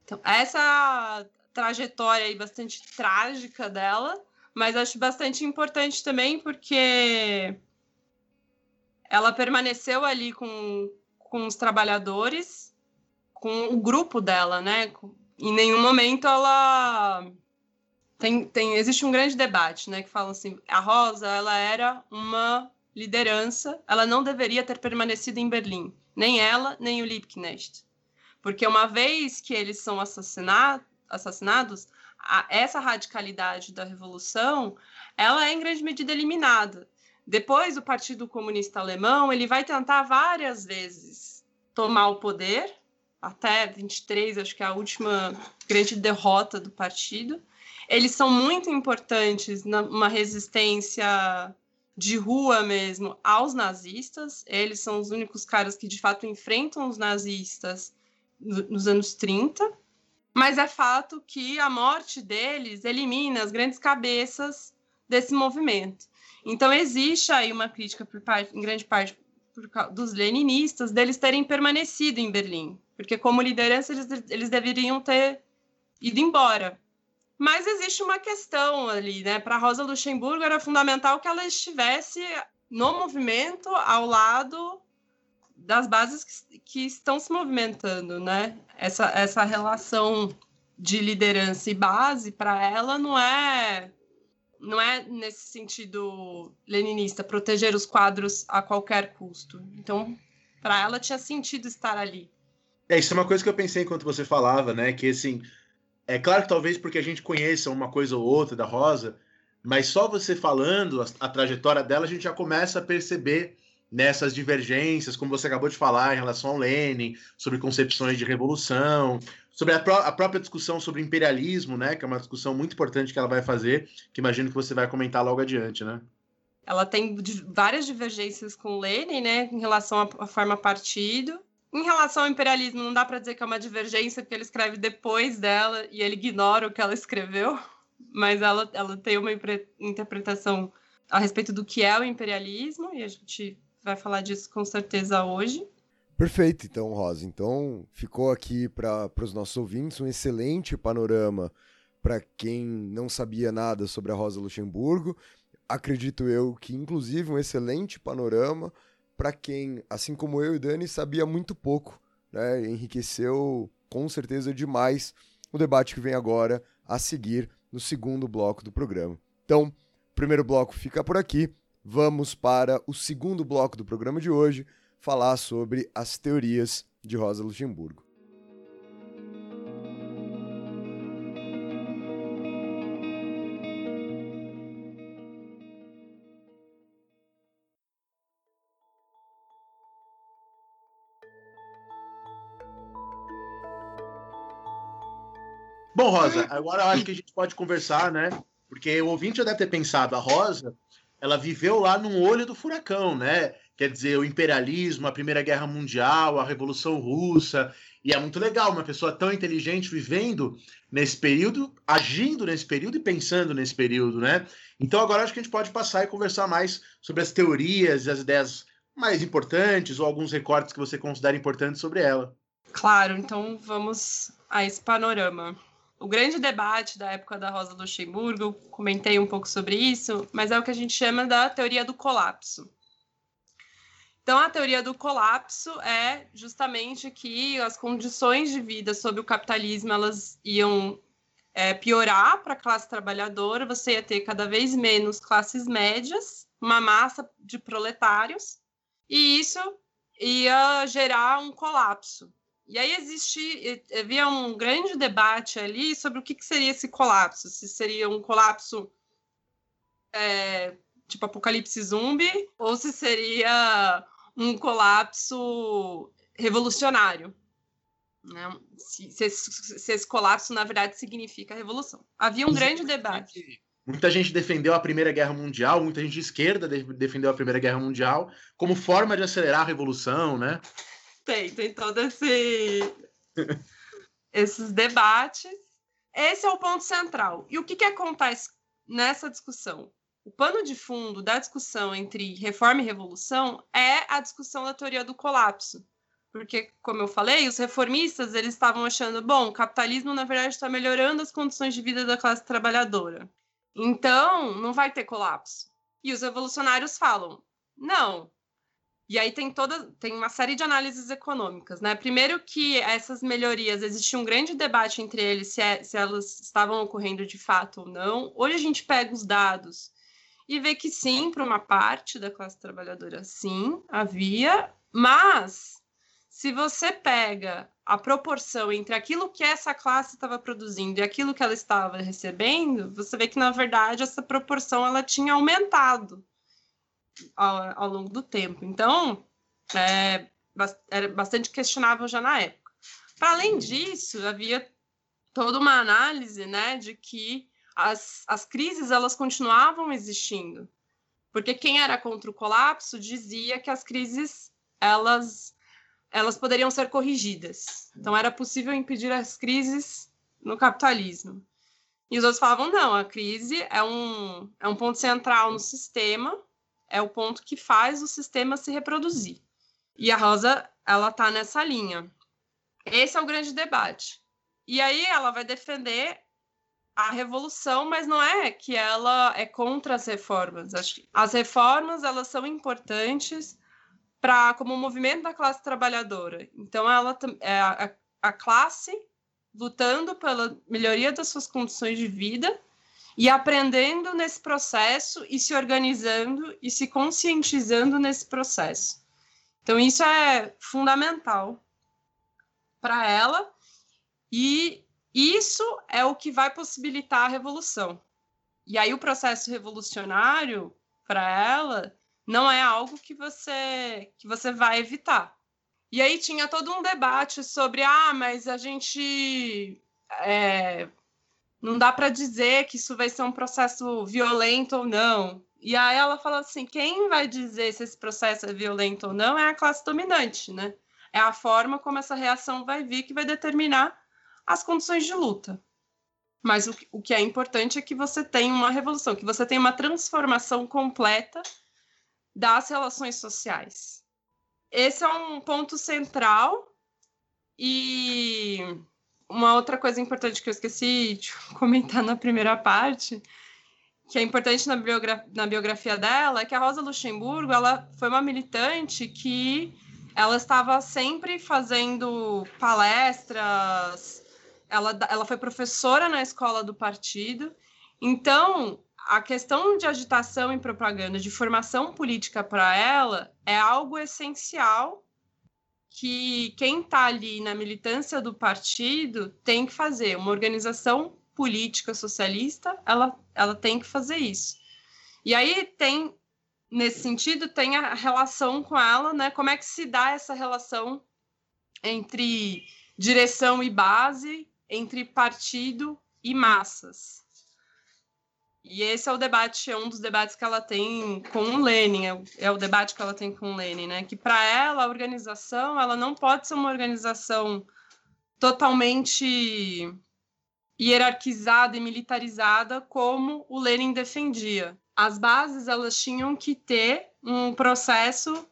Então, essa trajetória aí bastante trágica dela, mas acho bastante importante também porque ela permaneceu ali com, com os trabalhadores, com o grupo dela, né? Em nenhum momento ela tem, tem, existe um grande debate, né, que fala assim, a Rosa, ela era uma liderança, ela não deveria ter permanecido em Berlim, nem ela, nem o Liebknecht. Porque uma vez que eles são assassinados, a, essa radicalidade da revolução, ela é em grande medida eliminada. Depois, o Partido Comunista Alemão, ele vai tentar várias vezes tomar o poder, até 23, acho que é a última grande derrota do partido, eles são muito importantes numa resistência de rua mesmo aos nazistas. Eles são os únicos caras que de fato enfrentam os nazistas nos anos 30. Mas é fato que a morte deles elimina as grandes cabeças desse movimento. Então existe aí uma crítica por parte, em grande parte dos leninistas deles terem permanecido em Berlim, porque como liderança eles, eles deveriam ter ido embora. Mas existe uma questão ali, né? Para Rosa Luxemburgo era fundamental que ela estivesse no movimento ao lado das bases que, que estão se movimentando, né? Essa, essa relação de liderança e base para ela não é não é nesse sentido leninista proteger os quadros a qualquer custo. Então, para ela tinha sentido estar ali.
É, isso é uma coisa que eu pensei enquanto você falava, né? Que assim, é claro que talvez porque a gente conheça uma coisa ou outra da Rosa, mas só você falando a, a trajetória dela, a gente já começa a perceber nessas divergências, como você acabou de falar, em relação ao Lenin, sobre concepções de revolução, sobre a, pró a, própria discussão sobre imperialismo, né, que é uma discussão muito importante que ela vai fazer, que imagino que você vai comentar logo adiante, né?
Ela tem várias divergências com Lenin, né, em relação à forma partido. Em relação ao imperialismo, não dá para dizer que é uma divergência, porque ele escreve depois dela e ele ignora o que ela escreveu, mas ela, ela tem uma interpretação a respeito do que é o imperialismo, e a gente vai falar disso com certeza hoje.
Perfeito, então, Rosa. Então, ficou aqui para os nossos ouvintes um excelente panorama para quem não sabia nada sobre a Rosa Luxemburgo. Acredito eu que, inclusive, um excelente panorama para quem, assim como eu e Dani, sabia muito pouco. Né? Enriqueceu com certeza demais o debate que vem agora a seguir no segundo bloco do programa. Então, o primeiro bloco fica por aqui vamos para o segundo bloco do programa de hoje, falar sobre as teorias de Rosa Luxemburgo.
Bom, Rosa, agora eu acho que a gente pode conversar, né? Porque o ouvinte já deve ter pensado, a Rosa ela viveu lá no olho do furacão, né? Quer dizer, o imperialismo, a Primeira Guerra Mundial, a Revolução Russa. E é muito legal uma pessoa tão inteligente vivendo nesse período, agindo nesse período e pensando nesse período, né? Então agora acho que a gente pode passar e conversar mais sobre as teorias e as ideias mais importantes ou alguns recortes que você considera importantes sobre ela.
Claro, então vamos a esse panorama o grande debate da época da Rosa Luxemburgo, comentei um pouco sobre isso, mas é o que a gente chama da teoria do colapso. Então, a teoria do colapso é justamente que as condições de vida sob o capitalismo elas iam é, piorar para a classe trabalhadora, você ia ter cada vez menos classes médias, uma massa de proletários, e isso ia gerar um colapso. E aí existe, havia um grande debate ali sobre o que, que seria esse colapso. Se seria um colapso é, tipo apocalipse zumbi ou se seria um colapso revolucionário. Né? Se, se, esse, se, esse, colapso, na verdade, significa revolução. Havia um grande debate.
Muita gente defendeu a Primeira Guerra Mundial, muita gente de esquerda defendeu a Primeira Guerra Mundial como forma de acelerar a revolução, né?
Tem, tem todo esse esses debates. Esse é o ponto central. E o que, que acontece nessa discussão? O pano de fundo da discussão entre reforma e revolução é a discussão da teoria do colapso. Porque, como eu falei, os reformistas eles estavam achando, bom, o capitalismo na verdade está melhorando as condições de vida da classe trabalhadora. Então, não vai ter colapso. E os revolucionários falam, não, e aí tem toda tem uma série de análises econômicas, né? Primeiro que essas melhorias existia um grande debate entre eles se, é, se elas estavam ocorrendo de fato ou não. Hoje a gente pega os dados e vê que sim, para uma parte da classe trabalhadora, sim, havia, mas se você pega a proporção entre aquilo que essa classe estava produzindo e aquilo que ela estava recebendo, você vê que na verdade essa proporção ela tinha aumentado ao, ao longo do tempo. Então, é, era bastante questionável já na época. Para além disso, havia toda uma análise né, de que as, as crises elas continuavam existindo. Porque quem era contra o colapso dizia que as crises elas, elas poderiam ser corrigidas. Então, era possível impedir as crises no capitalismo. E os outros falavam, não, a crise é um, é um ponto central no sistema, é o ponto que faz o sistema se reproduzir. E a Rosa, ela tá nessa linha. Esse é o grande debate. E aí ela vai defender a revolução, mas não é que ela é contra as reformas. As reformas elas são importantes para como movimento da classe trabalhadora. Então ela é a, a classe lutando pela melhoria das suas condições de vida e aprendendo nesse processo e se organizando e se conscientizando nesse processo. Então isso é fundamental para ela e isso é o que vai possibilitar a revolução. E aí o processo revolucionário para ela não é algo que você que você vai evitar. E aí tinha todo um debate sobre ah, mas a gente é, não dá para dizer que isso vai ser um processo violento ou não. E aí ela fala assim, quem vai dizer se esse processo é violento ou não é a classe dominante, né? É a forma como essa reação vai vir que vai determinar as condições de luta. Mas o, o que é importante é que você tenha uma revolução, que você tenha uma transformação completa das relações sociais. Esse é um ponto central. E uma outra coisa importante que eu esqueci de comentar na primeira parte, que é importante na, biogra na biografia dela, é que a Rosa Luxemburgo ela foi uma militante que ela estava sempre fazendo palestras, ela, ela foi professora na escola do partido. Então, a questão de agitação e propaganda, de formação política para ela, é algo essencial que quem está ali na militância do partido tem que fazer. Uma organização política socialista, ela, ela tem que fazer isso. E aí tem, nesse sentido, tem a relação com ela, né? Como é que se dá essa relação entre direção e base, entre partido e massas. E esse é o debate, é um dos debates que ela tem com o Lenin, é o, é o debate que ela tem com o Lenin, né? Que para ela a organização, ela não pode ser uma organização totalmente hierarquizada e militarizada como o Lenin defendia. As bases elas tinham que ter um processo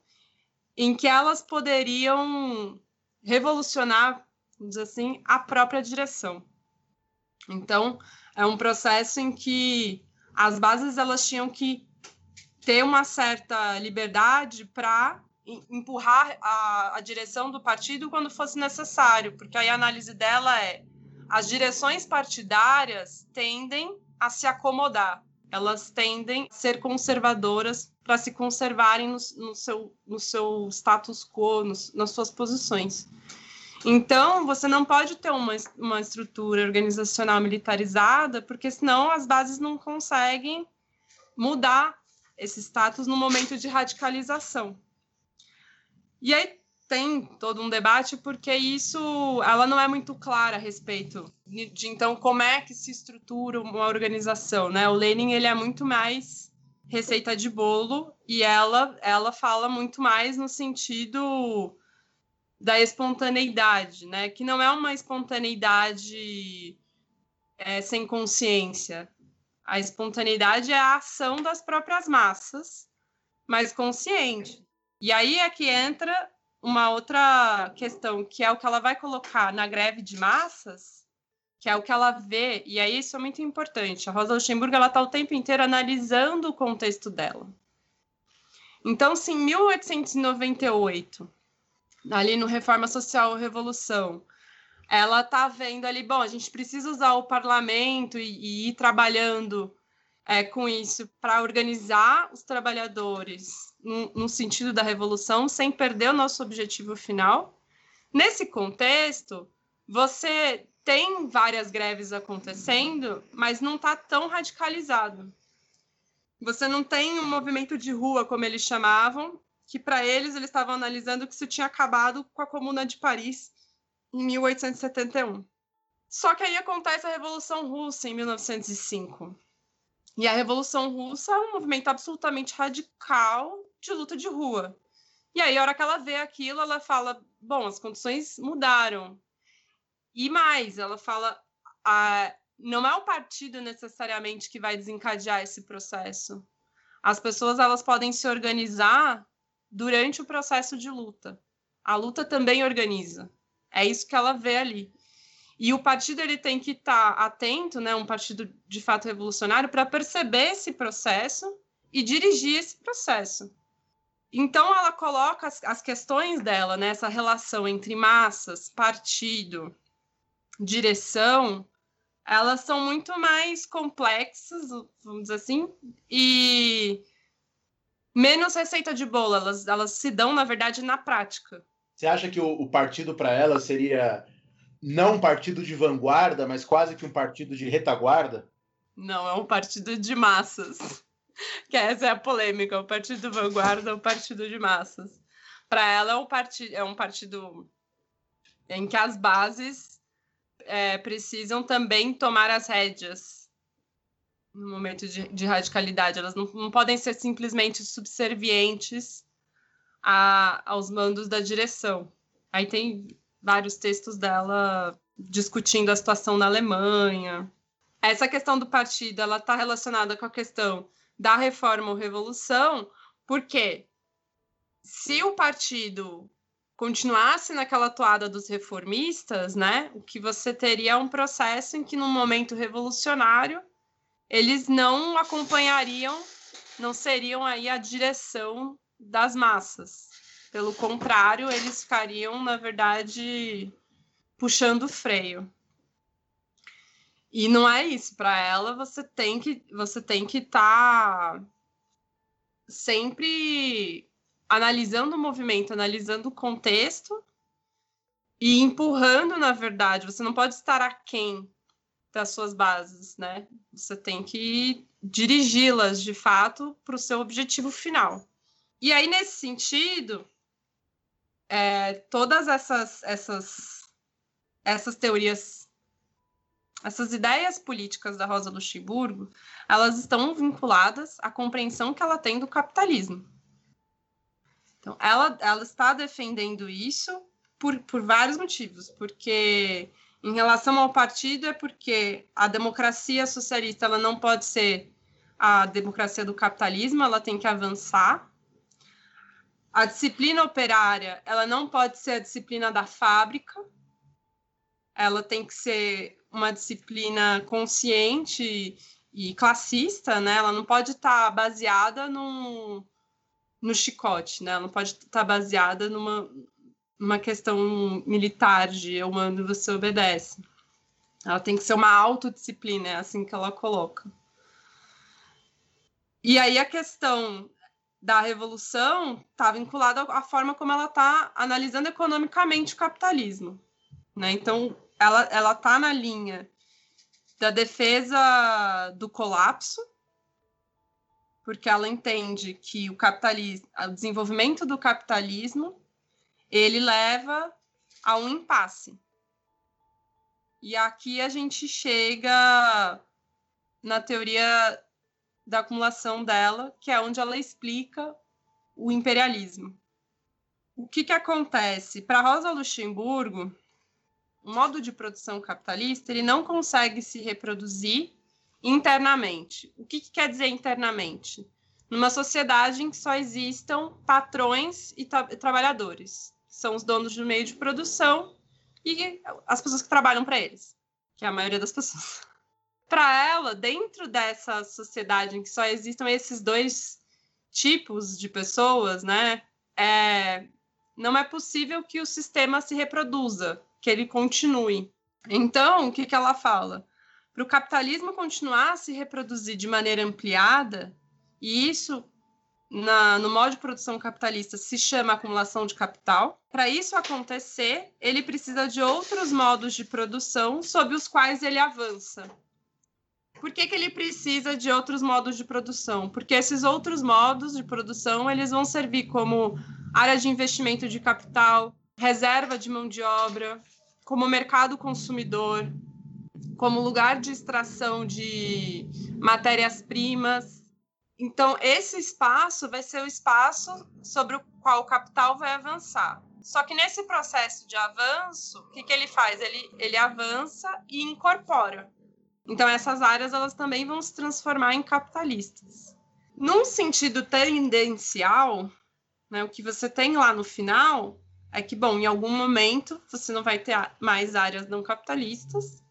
em que elas poderiam revolucionar vamos dizer assim, a própria direção. Então, é um processo em que as bases elas tinham que ter uma certa liberdade para empurrar a, a, direção do partido quando fosse necessário, porque aí a análise dela é as direções partidárias tendem a se acomodar, elas tendem a ser conservadoras para se conservarem no, no, seu, no seu status quo, nas suas posições. Então, você não pode ter uma, uma estrutura organizacional militarizada, porque senão as bases não conseguem mudar esse status no momento de radicalização. E aí tem todo um debate porque isso ela não é muito clara a respeito de então como é que se estrutura uma organização, né? O Lenin ele é muito mais receita de bolo e ela ela fala muito mais no sentido da espontaneidade, né? Que não é uma espontaneidade é, sem consciência. A espontaneidade é a ação das próprias massas, mas consciente. E aí é que entra uma outra questão, que é o que ela vai colocar na greve de massas, que é o que ela vê, e aí isso é muito importante. A Rosa Luxemburgo está o tempo inteiro analisando o contexto dela. Então, se em 1898 ali no Reforma Social Revolução, ela está vendo ali, bom, a gente precisa usar o parlamento e, e ir trabalhando é, com isso para organizar os trabalhadores no, no, sentido da revolução, sem perder o nosso objetivo final. Nesse contexto, você tem várias greves acontecendo, mas não está tão radicalizado. Você não tem um movimento de rua, como eles chamavam, que para eles eles estavam analisando que isso tinha acabado com a Comuna de Paris em 1871. Só que aí acontece a Revolução Russa em 1905. E a Revolução Russa é um movimento absolutamente radical de luta de rua. E aí, a hora que ela vê aquilo, ela fala: bom, as condições mudaram. E mais, ela fala: a, não é o partido necessariamente que vai desencadear esse processo. As pessoas elas podem se organizar durante o processo de luta. A luta também organiza. É isso que ela vê ali. E o partido ele tem que estar tá atento, né, um partido de fato revolucionário, para perceber esse processo e dirigir esse processo. Então ela coloca as, as questões dela, né, relação entre massas, partido, direção, elas são muito mais complexas, vamos dizer assim, e menos receita de bolo, elas, elas se dão, na verdade, na prática.
Você acha que o, o partido para ela seria não um partido de vanguarda, mas quase que um partido de retaguarda?
Não, é um partido de massas. Que essa é a polêmica, o partido vanguarda o partido de massas. Para ela é um, partido, é um partido em que as bases é, precisam também tomar as rédeas no momento de, de radicalidade. Elas não, não, podem ser simplesmente subservientes a, aos mandos da direção. Aí tem vários textos dela discutindo a situação na Alemanha. Essa questão do partido, ela está relacionada com a questão da reforma ou revolução, porque se o partido continuasse naquela toada dos reformistas, né, o que você teria é um processo em que, num momento revolucionário, eles não acompanhariam, não seriam aí a direção das massas. Pelo contrário, eles ficariam, na verdade, puxando o freio. E não é isso. Para ela, você tem que você tem que estar tá sempre analisando o movimento, analisando o contexto e empurrando, na verdade. Você não pode estar aquém das suas bases, né? Você tem que dirigi-las de fato para o seu objetivo final. E aí, nesse sentido, é, todas essas, essas, essas teorias, essas ideias políticas da Rosa Luxemburgo, elas estão vinculadas à compreensão que ela tem do capitalismo. Então, ela, ela está defendendo isso por, por vários motivos, porque em relação ao partido é porque a democracia socialista ela não pode ser a democracia do capitalismo, ela tem que avançar a disciplina operária, ela não pode ser a disciplina da fábrica, ela tem que ser uma disciplina consciente e classista, né? Ela não pode estar tá baseada no, no chicote, né? Ela não pode estar tá baseada numa, numa questão militar de eu mando você obedece. Ela tem que ser uma autodisciplina, é assim que ela coloca. E aí a questão da revolução está vinculada à forma como ela está analisando economicamente o capitalismo. Né? Então, ela está na linha da defesa do colapso, porque ela entende que o capitalismo, o desenvolvimento do capitalismo, ele leva a um impasse. E aqui a gente chega na teoria da acumulação dela, que é onde ela explica o imperialismo. O que, que acontece? Para Rosa Luxemburgo, o modo de produção capitalista ele não consegue se reproduzir internamente. O que, que quer dizer internamente? Numa sociedade em que só existam patrões e tra trabalhadores, são os donos do meio de produção e as pessoas que trabalham para eles, que é a maioria das pessoas para ela, dentro dessa sociedade em que só existam esses dois tipos de pessoas, né, é, não é possível que o sistema se reproduza, que ele continue. Então, o que, que ela fala? Para o capitalismo continuar a se reproduzir de maneira ampliada, e isso na, no modo de produção capitalista se chama acumulação de capital. Para isso acontecer, ele precisa de outros modos de produção sob os quais ele avança. Por que, que ele precisa de outros modos de produção? Porque esses outros modos de produção eles vão servir como área de investimento de capital, reserva de mão de obra, como mercado consumidor, como lugar de extração de matérias-primas. Então, esse espaço vai ser o espaço sobre o qual o capital vai avançar. Só que nesse processo de avanço, o que, que ele faz? Ele, ele avança e incorpora. Então essas áreas elas também vão se transformar em capitalistas. Num sentido tendencial, né, o que você tem lá no final é que, bom, em algum momento você não vai ter mais áreas não capitalistas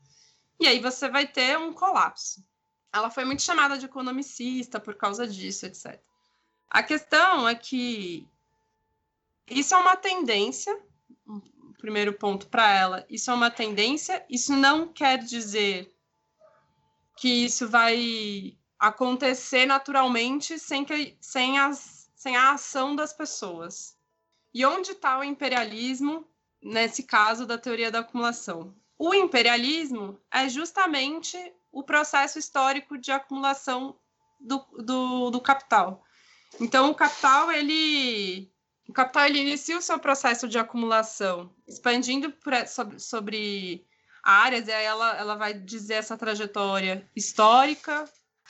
e aí você vai ter um colapso. Ela foi muito chamada de economicista por causa disso, etc. A questão é que isso é uma tendência, um primeiro ponto para ela, isso é uma tendência, isso não quer dizer que isso vai acontecer naturalmente sem, que, sem, as, sem a ação das pessoas. E onde está o imperialismo nesse caso da teoria da acumulação? O imperialismo é justamente o processo histórico de acumulação do, do, do capital. Então, o capital, ele o capital ele inicia o seu processo de acumulação, expandindo sobre, sobre áreas, e aí ela, ela vai dizer essa trajetória histórica,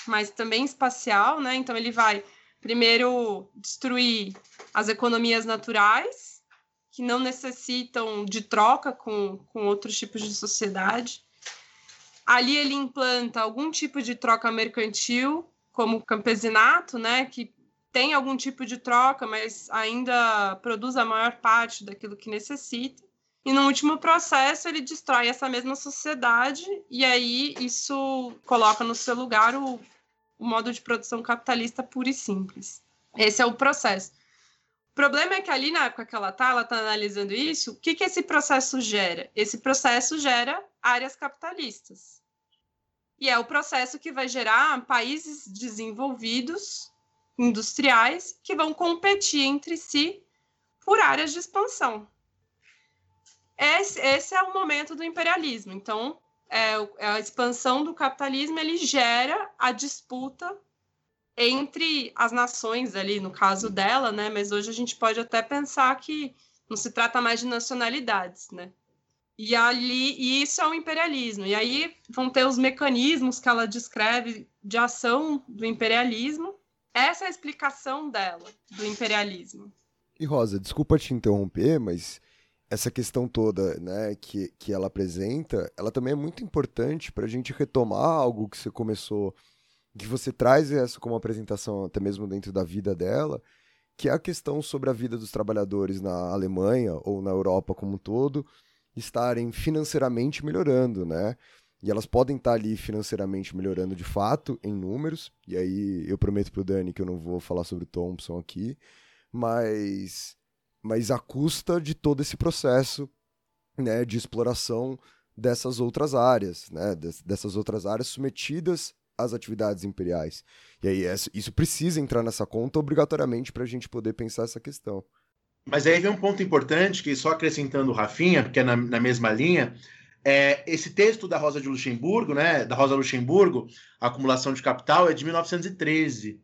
mas também espacial, né? Então ele vai primeiro destruir as economias naturais, que não necessitam de troca com, com outros tipos de sociedade. Ali ele implanta algum tipo de troca mercantil, como o campesinato, né, que tem algum tipo de troca, mas ainda produz a maior parte daquilo que necessita. E no último processo, ele destrói essa mesma sociedade, e aí isso coloca no seu lugar o, o modo de produção capitalista puro e simples. Esse é o processo. O problema é que ali na época que ela está, ela está analisando isso, o que, que esse processo gera? Esse processo gera áreas capitalistas. E é o processo que vai gerar países desenvolvidos, industriais, que vão competir entre si por áreas de expansão esse, esse é o momento do imperialismo. Então, é, é, a expansão do capitalismo ele gera a disputa entre as nações ali, no caso dela, né? Mas hoje a gente pode até pensar que não se trata mais de nacionalidades, né? E ali, e isso é o imperialismo. E aí vão ter os mecanismos que ela descreve de ação do imperialismo. Essa é a explicação dela do imperialismo.
E Rosa, desculpa te interromper, mas essa questão toda né, que, que ela apresenta, ela também é muito importante para a gente retomar algo que você começou, que você traz essa como apresentação até mesmo dentro da vida dela, que é a questão sobre a vida dos trabalhadores na Alemanha ou na Europa como um todo estarem financeiramente melhorando, né? E elas podem estar ali financeiramente melhorando de fato, em números, e aí eu prometo pro Dani que eu não vou falar sobre o Thompson aqui, mas mas à custa de todo esse processo né, de exploração dessas outras áreas, né, dessas outras áreas submetidas às atividades imperiais. E aí isso precisa entrar nessa conta obrigatoriamente para a gente poder pensar essa questão.
Mas aí vem um ponto importante, que só acrescentando o Rafinha, porque é na, na mesma linha, é, esse texto da Rosa de Luxemburgo, né, da Rosa Luxemburgo, acumulação de capital, é de 1913.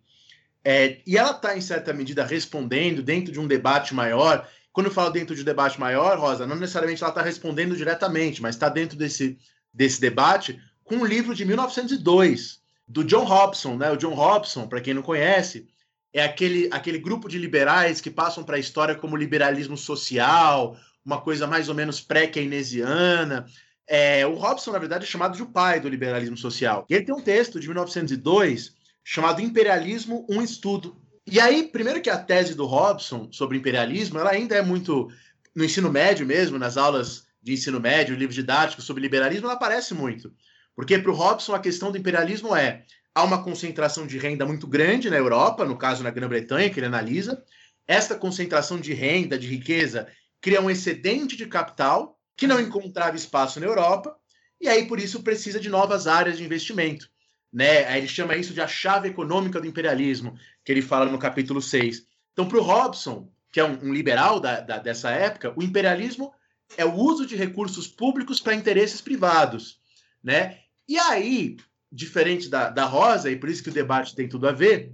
É, e ela está, em certa medida, respondendo dentro de um debate maior. Quando eu falo dentro de um debate maior, Rosa, não necessariamente ela está respondendo diretamente, mas está dentro desse, desse debate com um livro de 1902, do John Hobson. Né? O John Hobson, para quem não conhece, é aquele, aquele grupo de liberais que passam para a história como liberalismo social, uma coisa mais ou menos pré-keynesiana. É, o Hobson, na verdade, é chamado de o pai do liberalismo social. E ele tem um texto de 1902 chamado Imperialismo, um estudo. E aí, primeiro que a tese do Robson sobre imperialismo, ela ainda é muito no ensino médio mesmo, nas aulas de ensino médio, livros didáticos sobre liberalismo, ela aparece muito. Porque para o Robson a questão do imperialismo é há uma concentração de renda muito grande na Europa, no caso na Grã-Bretanha, que ele analisa. Esta concentração de renda, de riqueza, cria um excedente de capital que não encontrava espaço na Europa, e aí por isso precisa de novas áreas de investimento né? Ele chama isso de a chave econômica do imperialismo, que ele fala no capítulo 6. Então, para o Robson, que é um, um liberal da, da, dessa época, o imperialismo é o uso de recursos públicos para interesses privados, né? E aí, diferente da, da Rosa, e por isso que o debate tem tudo a ver,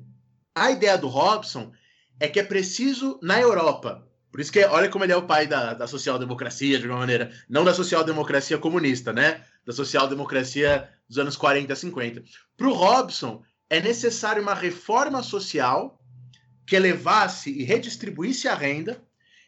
a ideia do Robson é que é preciso, na Europa, por isso que olha como ele é o pai da, da social-democracia, de alguma maneira, não da social-democracia comunista, né? Da social-democracia dos anos 40, 50. Para o Robson, é necessário uma reforma social que elevasse e redistribuísse a renda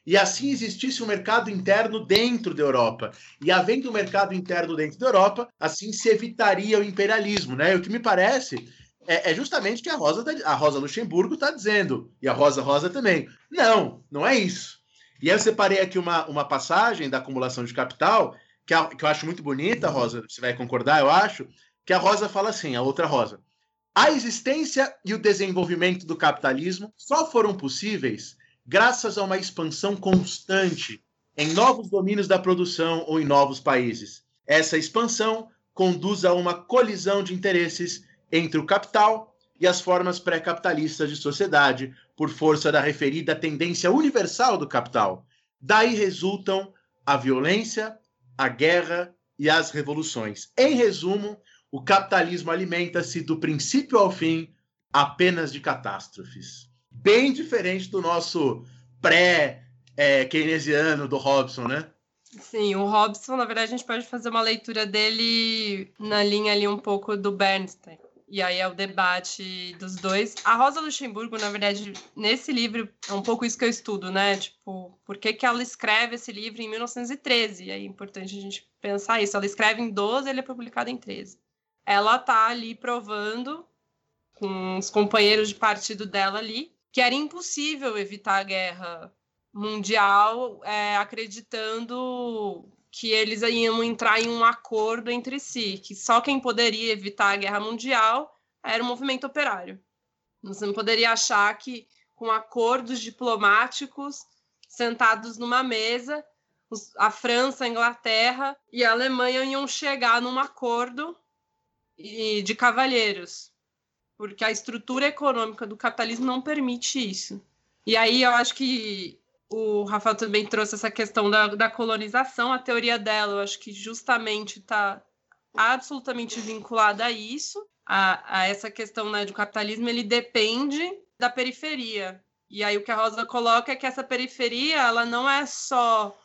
e assim existisse um mercado interno dentro da Europa. E havendo um mercado interno dentro da Europa, assim se evitaria o imperialismo, né? O que me parece é, é justamente que a Rosa, tá, a Rosa Luxemburgo está dizendo, e a Rosa Rosa também. Não, não é isso. E aí eu separei aqui uma, uma passagem da acumulação de capital, que, a, que eu acho muito bonita, Rosa, você vai concordar, eu acho, que a Rosa fala assim, a outra Rosa. A existência e o desenvolvimento do capitalismo só foram possíveis graças a uma expansão constante em novos domínios da produção ou em novos países. Essa expansão conduz a uma colisão de interesses entre o capital e as formas pré-capitalistas de sociedade, por força da referida tendência universal do capital. Daí resultam a violência, a guerra e as revoluções. Em resumo, o capitalismo alimenta-se do princípio ao fim apenas de catástrofes bem diferente do nosso pré-keynesiano é, do Robson, né?
Sim, o Robson, na verdade, a gente pode fazer uma leitura dele na linha ali um pouco do Bernstein. E aí é o debate dos dois. A Rosa Luxemburgo, na verdade, nesse livro, é um pouco isso que eu estudo, né? Tipo, por que, que ela escreve esse livro em 1913? E é importante a gente pensar isso. Ela escreve em 12 ele é publicado em 13. Ela tá ali provando com os companheiros de partido dela ali que era impossível evitar a guerra mundial, é, acreditando que eles iam entrar em um acordo entre si, que só quem poderia evitar a guerra mundial era o movimento operário. Você não poderia achar que com acordos diplomáticos sentados numa mesa, a França, a Inglaterra e a Alemanha iam chegar num acordo de cavalheiros porque a estrutura econômica do capitalismo não permite isso. E aí eu acho que o Rafael também trouxe essa questão da, da colonização, a teoria dela, eu acho que justamente está absolutamente vinculada a isso, a, a essa questão né, do capitalismo, ele depende da periferia. E aí o que a Rosa coloca é que essa periferia, ela não é só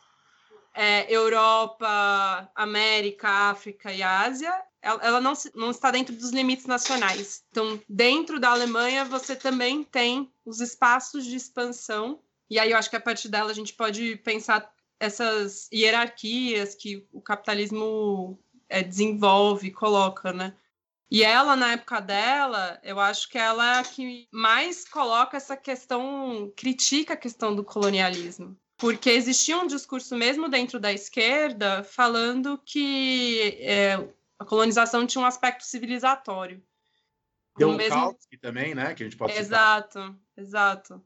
é, Europa, América, África e Ásia, ela não, não está dentro dos limites nacionais. Então, dentro da Alemanha, você também tem os espaços de expansão, e aí eu acho que a partir dela a gente pode pensar essas hierarquias que o capitalismo é, desenvolve, coloca, né? E ela, na época dela, eu acho que ela é a que mais coloca essa questão, critica a questão do colonialismo. Porque existia um discurso mesmo dentro da esquerda falando que é, a colonização tinha um aspecto civilizatório.
Tem um mesmo... também, né? Que a gente pode
Exato, citar. exato.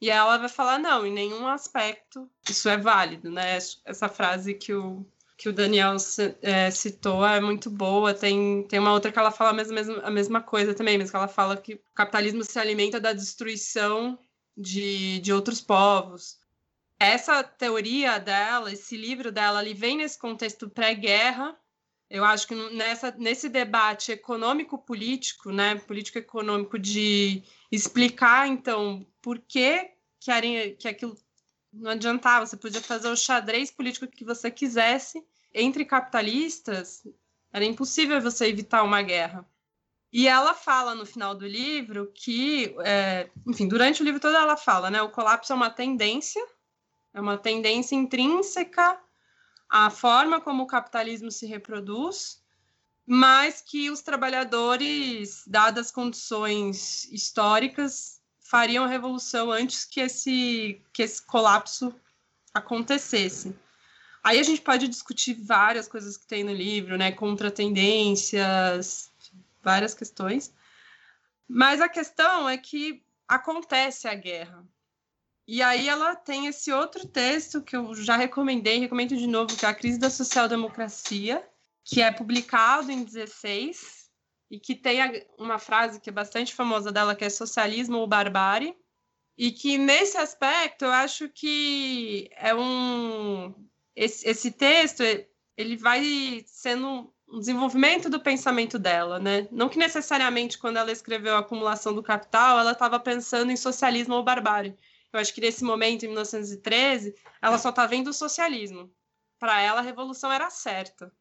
E ela vai falar, não, em nenhum aspecto isso é válido, né? Essa frase que o, que o Daniel é, citou é muito boa. Tem, tem uma outra que ela fala a mesma, a mesma coisa também, mas que ela fala que o capitalismo se alimenta da destruição de, de outros povos. Essa teoria dela, esse livro dela, ele vem nesse contexto pré-guerra, eu acho que nessa, nesse debate econômico-político, né, político-econômico, de explicar, então, por que, que, era, que aquilo não adiantava, você podia fazer o xadrez político que você quisesse entre capitalistas, era impossível você evitar uma guerra. E ela fala no final do livro que, é, enfim, durante o livro todo ela fala, né, o colapso é uma tendência, é uma tendência intrínseca a forma como o capitalismo se reproduz, mas que os trabalhadores, dadas as condições históricas, fariam a revolução antes que esse, que esse colapso acontecesse. Aí a gente pode discutir várias coisas que tem no livro, né? Contra-tendências, várias questões. Mas a questão é que acontece a guerra. E aí ela tem esse outro texto que eu já recomendei, recomendo de novo, que é A Crise da Social-Democracia, que é publicado em 16 e que tem uma frase que é bastante famosa dela, que é socialismo ou barbárie, e que nesse aspecto eu acho que é um esse, esse texto ele vai sendo um desenvolvimento do pensamento dela, né? Não que necessariamente quando ela escreveu a acumulação do capital, ela estava pensando em socialismo ou barbárie, eu acho que nesse momento, em 1913, ela só está vendo o socialismo. Para ela, a revolução era certa.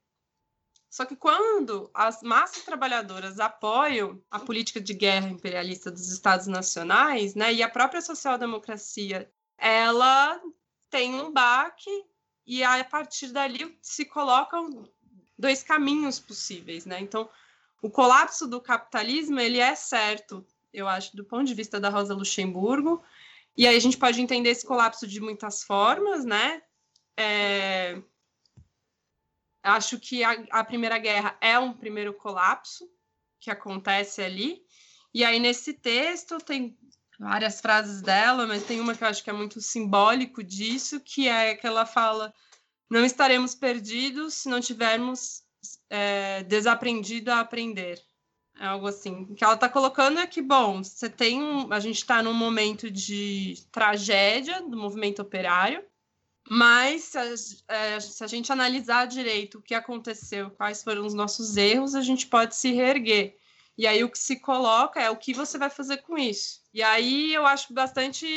Só que quando as massas trabalhadoras apoiam a política de guerra imperialista dos Estados Nacionais, né, e a própria social-democracia, ela tem um baque e a partir dali se colocam dois caminhos possíveis, né? Então, o colapso do capitalismo, ele é certo, eu acho, do ponto de vista da Rosa Luxemburgo, e aí a gente pode entender esse colapso de muitas formas, né? É... Acho que a, a Primeira Guerra é um primeiro colapso que acontece ali, e aí nesse texto tem várias frases dela, mas tem uma que eu acho que é muito simbólico disso, que é que ela fala: não estaremos perdidos se não tivermos é, desaprendido a aprender. É algo assim. O que ela está colocando é que, bom, você tem um, a gente está num momento de tragédia do movimento operário, mas se a, é, se a, gente analisar direito o que aconteceu, quais foram os nossos erros, a gente pode se reerguer. E aí o que se coloca é o que você vai fazer com isso. E aí eu acho bastante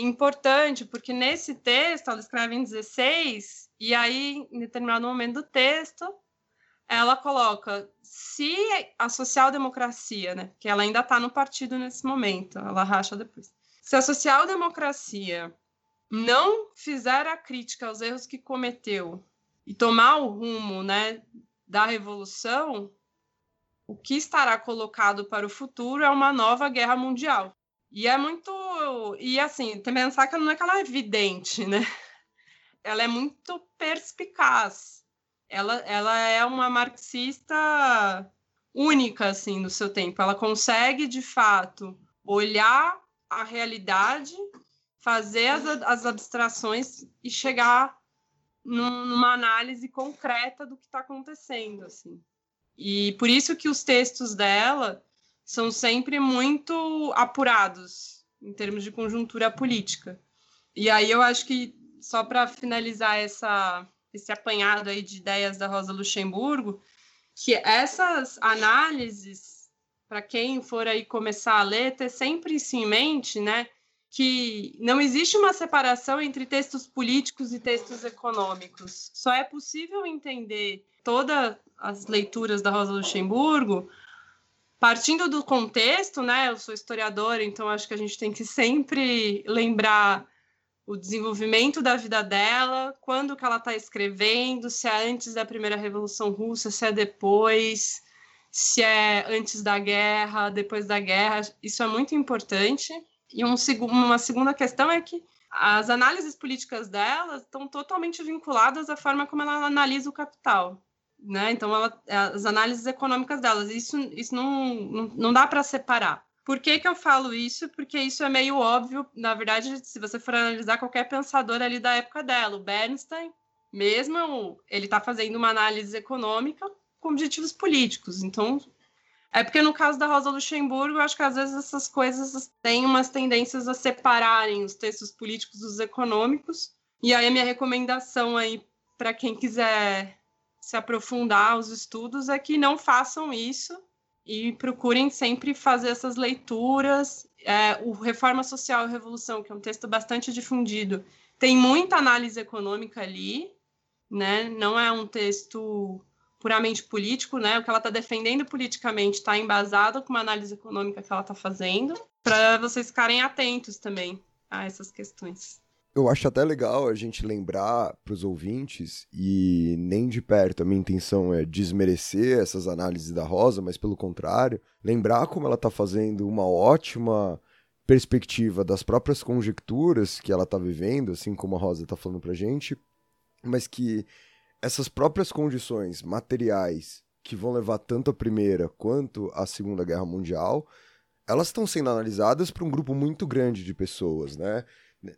importante, porque nesse texto ela escreve em 16, e aí em determinado momento do texto ela coloca se a social-democracia, né, que ela ainda está no partido nesse momento, ela racha depois. Se a social-democracia não fizer a crítica aos erros que cometeu e tomar o rumo, né, da revolução, o que estará colocado para o futuro é uma nova guerra mundial. E é muito. E assim, tem que pensar que não é que ela é evidente, né? Ela é muito perspicaz. Ela, ela é uma marxista única, assim, no seu tempo. Ela consegue, de fato, olhar a realidade, fazer as, as abstrações e chegar num, numa análise concreta do que está acontecendo, assim. E por isso que os textos dela são sempre muito apurados em termos de conjuntura política. E aí eu acho que só para finalizar essa esse apanhado aí de ideias da Rosa Luxemburgo, que essas análises para quem for aí começar a ler, ter sempre isso em mente, né? Que não existe uma separação entre textos políticos e textos econômicos. Só é possível entender toda as leituras da Rosa Luxemburgo, partindo do contexto, né? Eu sou historiadora, então acho que a gente tem que sempre lembrar o desenvolvimento da vida dela, quando que ela está escrevendo, se é antes da primeira revolução russa, se é depois, se é antes da guerra, depois da guerra. Isso é muito importante. E um, uma segunda questão é que as análises políticas dela estão totalmente vinculadas à forma como ela analisa o capital né? Então, ela, as análises econômicas delas, isso, isso não, não, não dá para separar. Por que, que eu falo isso? Porque isso é meio óbvio, na verdade, se você for analisar qualquer pensador ali da época dela, o Bernstein, mesmo ele está fazendo uma análise econômica com objetivos políticos. Então, é porque no caso da Rosa Luxemburgo, eu acho que às vezes essas coisas têm umas tendências a separarem os textos políticos dos econômicos. E aí a minha recomendação aí para quem quiser se aprofundar os estudos é que não façam isso e procurem sempre fazer essas leituras. É, o Reforma Social e Revolução, que é um texto bastante difundido, tem muita análise econômica ali, né? Não é um texto puramente político, né? O que ela está defendendo politicamente está embasado com uma análise econômica que ela está fazendo, para vocês ficarem atentos também a essas questões.
Eu acho até legal a gente lembrar para os ouvintes, e nem de perto a minha intenção é desmerecer essas análises da Rosa, mas pelo contrário, lembrar como ela está fazendo uma ótima perspectiva das próprias conjecturas que ela está vivendo, assim como a Rosa está falando para gente, mas que essas próprias condições materiais que vão levar tanto a Primeira quanto a Segunda Guerra Mundial, elas estão sendo analisadas por um grupo muito grande de pessoas, né?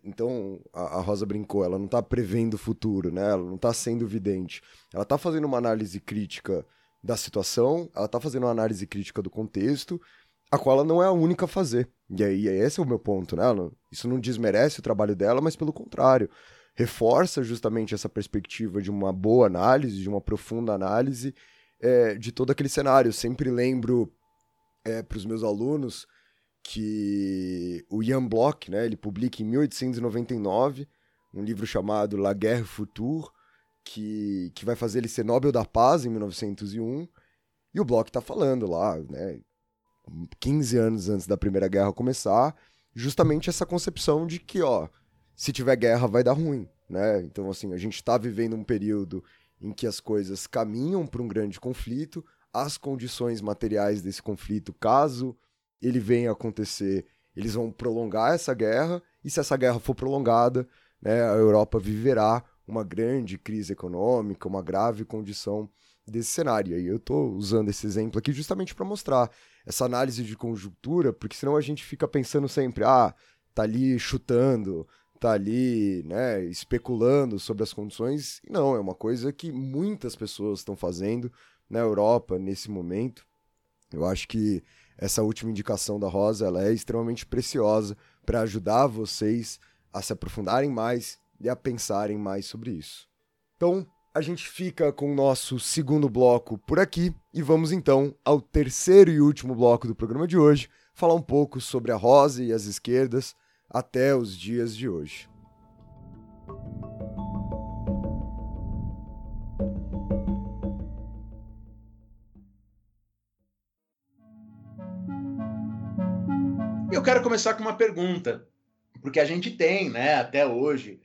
Então, a, Rosa brincou, ela não está prevendo o futuro, né? Ela não está sendo vidente. Ela está fazendo uma análise crítica da situação, ela está fazendo uma análise crítica do contexto, a qual ela não é a única a fazer. E aí, esse é o meu ponto, né? Isso não desmerece o trabalho dela, mas pelo contrário, reforça justamente essa perspectiva de uma boa análise, de uma profunda análise é, de todo aquele cenário. Eu sempre lembro é, para os meus alunos que o Ian Bloch, né, ele publica em 1899 um livro chamado La Guerre Future, que, que vai fazer ele ser Nobel da Paz em 1901, e o Bloch está falando lá, né, 15 anos antes da Primeira Guerra começar, justamente essa concepção de que, ó, se tiver guerra vai dar ruim. né? Então, assim, a gente está vivendo um período em que as coisas caminham para um grande conflito, as condições materiais desse conflito, caso ele a acontecer, eles vão prolongar essa guerra, e se essa guerra for prolongada, né, a Europa viverá uma grande crise econômica, uma grave condição desse cenário. E eu estou usando esse exemplo aqui justamente para mostrar essa análise de conjuntura, porque senão a gente fica pensando sempre, ah, tá ali chutando, tá ali, né, especulando sobre as condições. E não, é uma coisa que muitas pessoas estão fazendo na Europa nesse momento. Eu acho que essa última indicação da Rosa ela é extremamente preciosa para ajudar vocês a se aprofundarem mais e a pensarem mais sobre isso. Então, a gente fica com o nosso segundo bloco por aqui e vamos então ao terceiro e último bloco do programa de hoje, falar um pouco sobre a Rosa e as esquerdas até os dias de hoje.
Eu quero começar com uma pergunta, porque a gente tem, né, até hoje,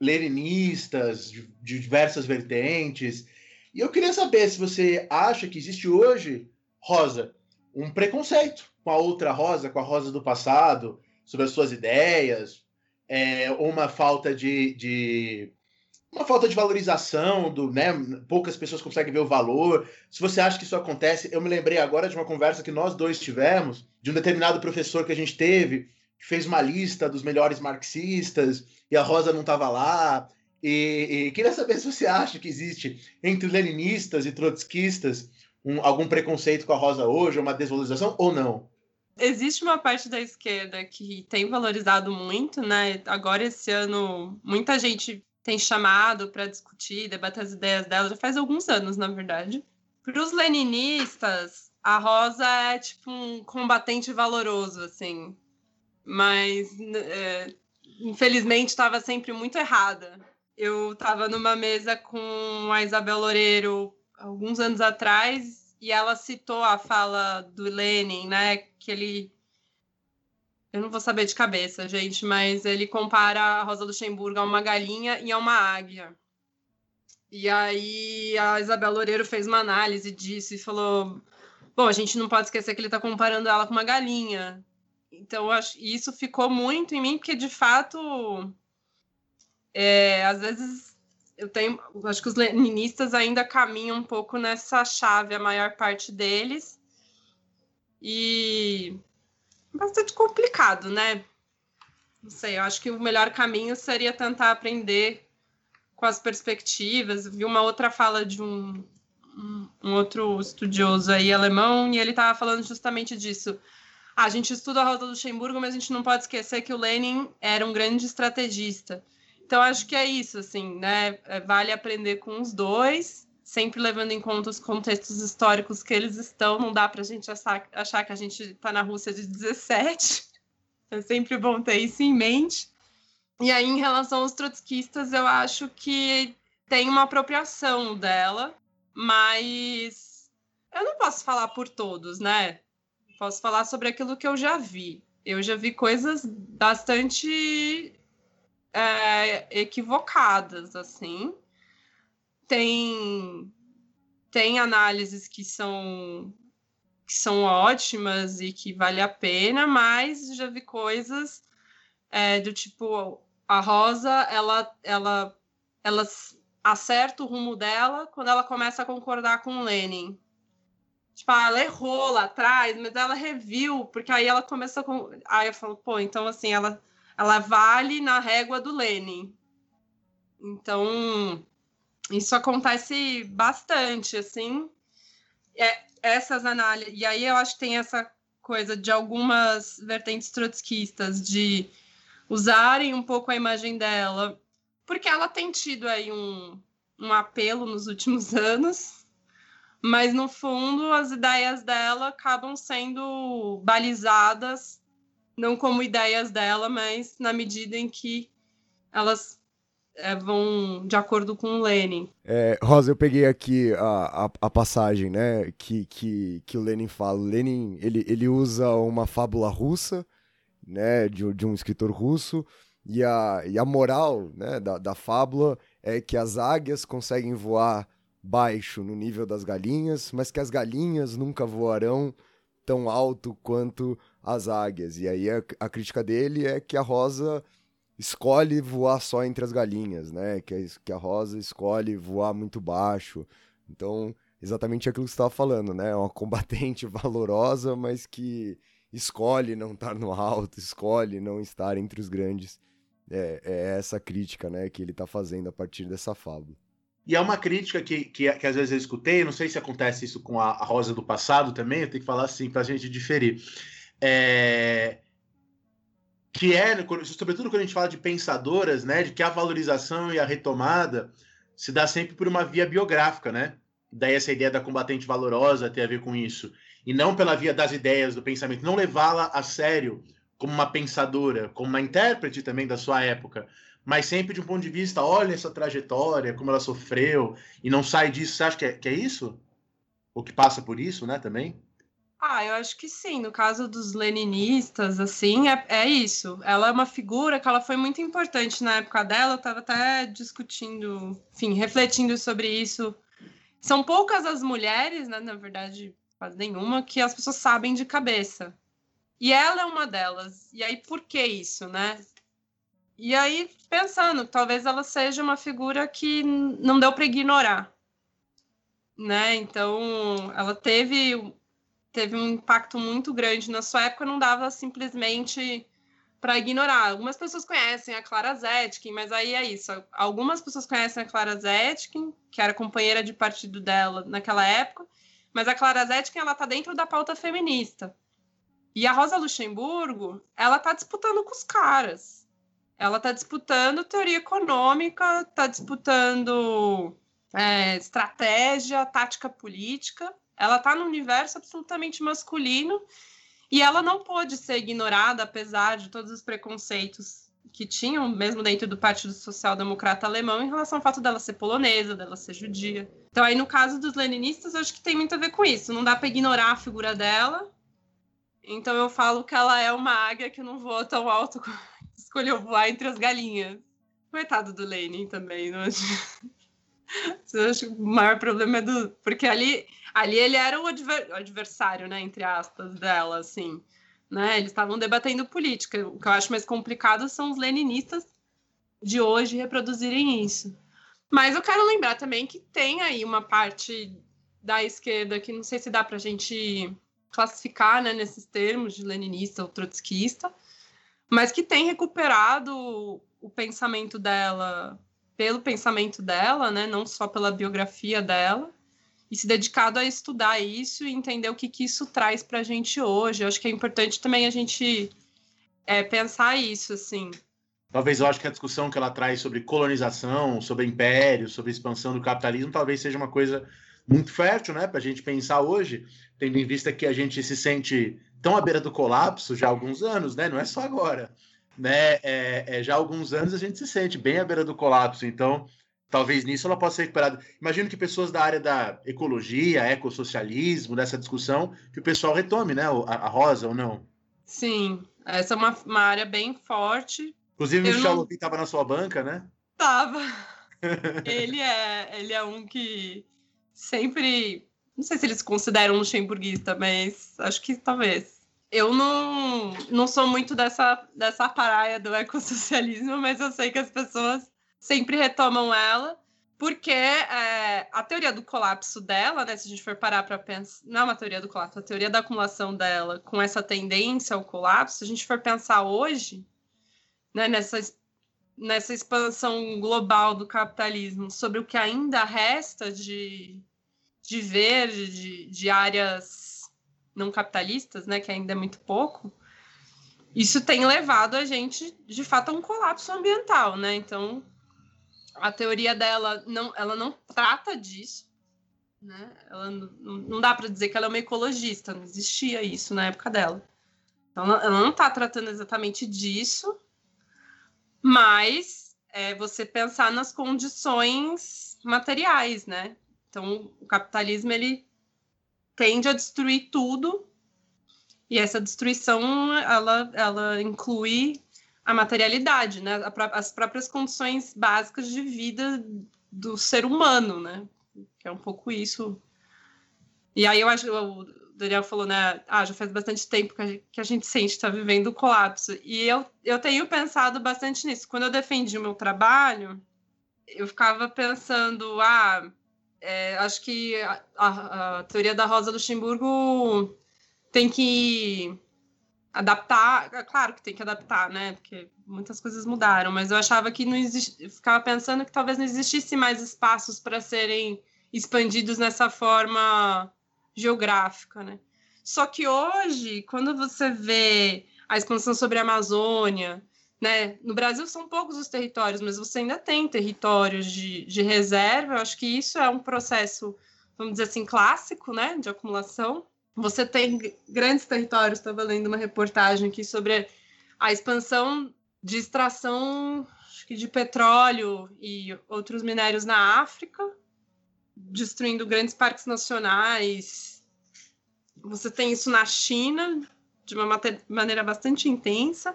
leninistas de, diversas vertentes. E eu queria saber se você acha que existe hoje, Rosa, um preconceito com a outra Rosa, com a Rosa do passado, sobre as suas ideias, é, ou uma falta de, de, uma falta de valorização do, né? Poucas pessoas conseguem ver o valor. Se você acha que isso acontece, eu me lembrei agora de uma conversa que nós dois tivemos de um determinado professor que a gente teve que fez uma lista dos melhores marxistas e a Rosa não estava lá. E, e, queria saber se você acha que existe entre leninistas e trotskistas um, algum preconceito com a Rosa hoje, uma desvalorização ou não?
Existe uma parte da esquerda que tem valorizado muito, né? Agora, esse ano, muita gente tem chamado para discutir, debater as ideias dela, já faz alguns anos, na verdade. Para os leninistas, a Rosa é tipo um combatente valoroso, assim. Mas é, infelizmente estava sempre muito errada. Eu estava numa mesa com a Isabel Loureiro alguns anos atrás e ela citou a fala do Lenin, né? Que ele. Eu não vou saber de cabeça, gente, mas ele compara a Rosa Luxemburgo a uma galinha e a uma águia. E aí a Isabel Loureiro fez uma análise disso e falou: Bom, a gente não pode esquecer que ele está comparando ela com uma galinha. Então, acho, isso ficou muito em mim, porque de fato, é, às vezes eu tenho, acho que os leninistas ainda caminham um pouco nessa chave, a maior parte deles, e bastante complicado, né? Não sei, eu acho que o melhor caminho seria tentar aprender com as perspectivas. Vi uma outra fala de um, um, outro estudioso aí alemão e ele estava falando justamente disso a gente estuda a Rosa Luxemburgo, mas a gente não pode esquecer que o Lenin era um grande estrategista. Então, acho que é isso, assim, né? É, vale aprender com os dois, sempre levando em conta os contextos históricos que eles estão. Não dá para a gente achar, que a gente está na Rússia de 17. É sempre bom ter isso em mente. E aí, em relação aos trotskistas, eu acho que tem uma apropriação dela, mas eu não posso falar por todos, né? Posso falar sobre aquilo que eu já vi. Eu já vi coisas bastante é, equivocadas, assim. Tem, tem análises que são que são ótimas e que vale a pena, mas já vi coisas é, do tipo a Rosa, ela, ela, ela acerta o rumo dela quando ela começa a concordar com Lenin. Tipo, ah, ela errou lá atrás, mas ela reviu, porque aí ela começou com. Aí eu falo, pô, então assim, ela, ela vale na régua do Lenin. Então, isso acontece bastante, assim. É, essas análises. E aí eu acho que tem essa coisa de algumas vertentes trotskistas de usarem um pouco a imagem dela, porque ela tem tido aí um, um apelo nos últimos anos mas no fundo as ideias dela acabam sendo balizadas não como ideias dela, mas na medida em que elas é, vão de acordo com o Lenin.
É, Rosa, eu peguei aqui a, a, a, passagem, né, que, que, que o Lenin fala. O Lenin, ele, ele usa uma fábula russa, né, de, de um escritor russo, E a, e a moral né, da, da fábula é que as águias conseguem voar baixo no nível das galinhas, mas que as galinhas nunca voarão tão alto quanto as águias. E aí a, a crítica dele é que a rosa escolhe voar só entre as galinhas, né? Que a, que a rosa escolhe voar muito baixo. Então, exatamente aquilo que você estava falando, né? É uma combatente valorosa, mas que escolhe não estar no alto, escolhe não estar entre os grandes. É, é essa crítica, né, que ele está fazendo a partir dessa fábula.
E é uma crítica que, que, que, às vezes eu escutei, não sei se acontece isso com a, a Rosa do passado também, eu tenho que falar assim para a gente diferir. É, que é, sobretudo quando a gente fala de pensadoras, né, de que a valorização e a retomada se dá sempre por uma via biográfica, né? Daí essa ideia da combatente valorosa tem a ver com isso. E não pela via das ideias, do pensamento. Não levá-la a sério como uma pensadora, como uma intérprete também da sua época, mas sempre de um ponto de vista, olha essa trajetória, como ela sofreu, e não sai disso. Você acha que é, que é isso? Ou que passa por isso, né, também?
Ah, eu acho que sim. No caso dos leninistas, assim, é, é isso. Ela é uma figura que ela foi muito importante na época dela. Eu estava até discutindo, enfim, refletindo sobre isso. São poucas as mulheres, né, na verdade, quase nenhuma, que as pessoas sabem de cabeça. E ela é uma delas. E aí, por que isso, né? E aí, pensando, talvez ela seja uma figura que não deu para ignorar, né? Então, ela teve teve um impacto muito grande na sua época, não dava simplesmente para ignorar. Algumas pessoas conhecem a Clara Zetkin, mas aí é isso. Algumas pessoas conhecem a Clara Zetkin, que era companheira de partido dela naquela época, mas a Clara Zetkin ela tá dentro da pauta feminista. E a Rosa Luxemburgo, ela tá disputando com os caras. Ela está disputando teoria econômica, está disputando é, estratégia, tática política. Ela está no universo absolutamente masculino e ela não pôde ser ignorada, apesar de todos os preconceitos que tinham, mesmo dentro do Partido Social Democrata Alemão, em relação ao fato dela ser polonesa, dela ser judia. Então, aí no caso dos leninistas, acho que tem muito a ver com isso. Não dá para ignorar a figura dela. Então, eu falo que ela é uma águia que não voa tão alto escolheu voar entre as galinhas. Coitado do Lenin também, não acho. Eu acho que o maior problema é do. Porque ali, ali ele era o, adver... o adversário, né? Entre aspas, dela, assim. Né? Eles estavam debatendo política. O que eu acho mais complicado são os leninistas de hoje reproduzirem isso. Mas eu quero lembrar também que tem aí uma parte da esquerda que não sei se dá para a gente classificar né, nesses termos de leninista ou trotskista, mas que tem recuperado o pensamento dela pelo pensamento dela, né, não só pela biografia dela, e se dedicado a estudar isso e entender o que, que isso traz para a gente hoje. Eu acho que é importante também a gente é, pensar isso, assim.
Talvez eu acho que a discussão que ela traz sobre colonização, sobre império, sobre expansão do capitalismo, talvez seja uma coisa muito fértil, né, para a gente pensar hoje, tendo em vista que a gente se sente estão à beira do colapso já há alguns anos, né? Não é só agora. Né? É, é, já há alguns anos a gente se sente bem à beira do colapso, então talvez nisso ela possa ser recuperada. Imagino que pessoas da área da ecologia, ecossocialismo, dessa discussão, que o pessoal retome, né? A, a Rosa ou não?
Sim, essa é uma, uma área bem forte.
Inclusive, o Michel não... estava na sua banca, né?
Tava. ele, é, ele é um que sempre. Não sei se eles consideram luxemburguista, mas acho que talvez eu não, não sou muito dessa, dessa paraia do ecossocialismo, mas eu sei que as pessoas sempre retomam ela, porque é, a teoria do colapso dela, né, se a gente for parar para pensar, não é uma teoria do colapso, a teoria da acumulação dela com essa tendência ao colapso, se a gente for pensar hoje, né, nessa, nessa expansão global do capitalismo, sobre o que ainda resta de, de verde, de, de áreas não capitalistas, né, que ainda é muito pouco, isso tem levado a gente, de fato, a um colapso ambiental, né? Então, a teoria dela não, ela não trata disso, né? Ela não, dá para dizer que ela é uma ecologista, não existia isso na época dela. Então, ela não está tratando exatamente disso, mas é você pensar nas condições materiais, né? Então, o capitalismo ele tende a destruir tudo. E essa destruição, ela, ela inclui a materialidade, né? As próprias condições básicas de vida do ser humano, né? Que é um pouco isso. E aí eu acho, o Daniel falou, né? Ah, já faz bastante tempo que a gente sente estar tá vivendo o colapso. E eu, eu tenho pensado bastante nisso. Quando eu defendi o meu trabalho, eu ficava pensando, ah, é, acho que a, a, a, teoria da Rosa Luxemburgo tem que adaptar, é claro que tem que adaptar, né? Porque muitas coisas mudaram, mas eu achava que não existia, ficava pensando que talvez não existisse mais espaços para serem expandidos nessa forma geográfica, né? Só que hoje, quando você vê a expansão sobre a Amazônia, né? No Brasil são poucos os territórios, mas você ainda tem territórios de, de reserva. Eu acho que isso é um processo, vamos dizer assim, clássico, né? De acumulação. Você tem grandes territórios, estava lendo uma reportagem aqui sobre a expansão de extração de petróleo e outros minérios na África, destruindo grandes parques nacionais. Você tem isso na China, de uma maneira bastante intensa.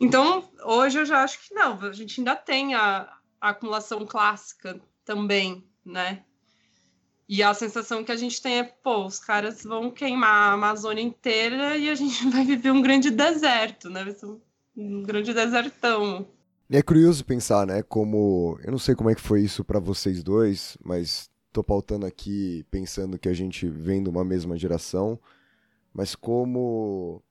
Então, hoje eu já acho que não, a gente ainda tem a, a acumulação clássica também, né? E a sensação que a gente tem é, pô, os caras vão queimar a Amazônia inteira e a gente vai viver um grande deserto, né? Um grande desertão.
E é curioso pensar, né, como... Eu não sei como é que foi isso para vocês dois, mas tô pautando aqui pensando que a gente vem de uma mesma geração, mas como...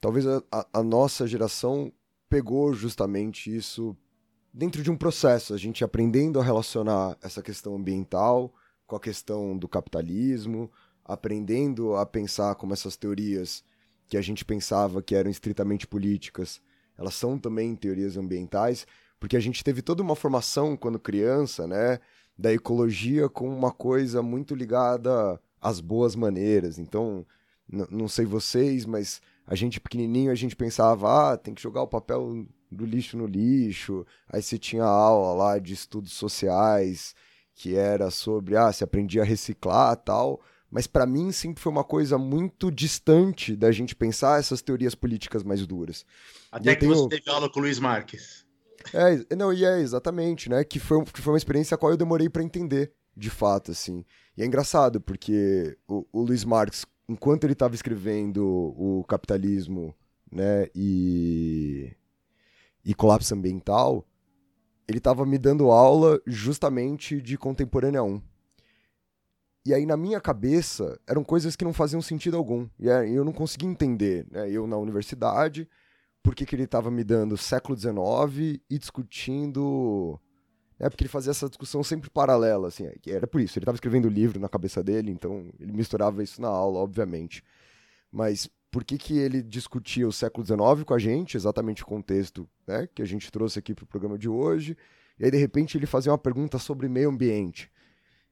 Talvez a, a nossa geração pegou justamente isso dentro de um processo, a gente aprendendo a relacionar essa questão ambiental com a questão do capitalismo, aprendendo a pensar como essas teorias que a gente pensava que eram estritamente políticas, elas são também teorias ambientais, porque a gente teve toda uma formação quando criança, né, da ecologia com uma coisa muito ligada às boas maneiras. Então, não sei vocês, mas a gente pequenininho, a gente pensava, ah, tem que jogar o papel do lixo no lixo. Aí você tinha aula lá de estudos sociais, que era sobre, ah, se aprendia a reciclar tal. Mas para mim sempre foi uma coisa muito distante da gente pensar essas teorias políticas mais duras.
Até que tenho... você teve aula com o Luiz Marques.
É, não, e é exatamente, né? Que foi, que foi uma experiência a qual eu demorei para entender, de fato, assim. E é engraçado, porque o, o Luiz Marques, enquanto ele estava escrevendo o capitalismo né, e, e colapso ambiental, ele estava me dando aula justamente de contemporânea 1. E aí, na minha cabeça, eram coisas que não faziam sentido algum. E eu não conseguia entender. Né? Eu, na universidade, por que, que ele estava me dando século XIX e discutindo é porque ele fazia essa discussão sempre paralela, assim, era por isso, ele estava escrevendo livro na cabeça dele, então ele misturava isso na aula, obviamente. Mas por que, que ele discutia o século XIX com a gente, exatamente o contexto né, que a gente trouxe aqui para o programa de hoje, e aí de repente ele fazia uma pergunta sobre meio ambiente.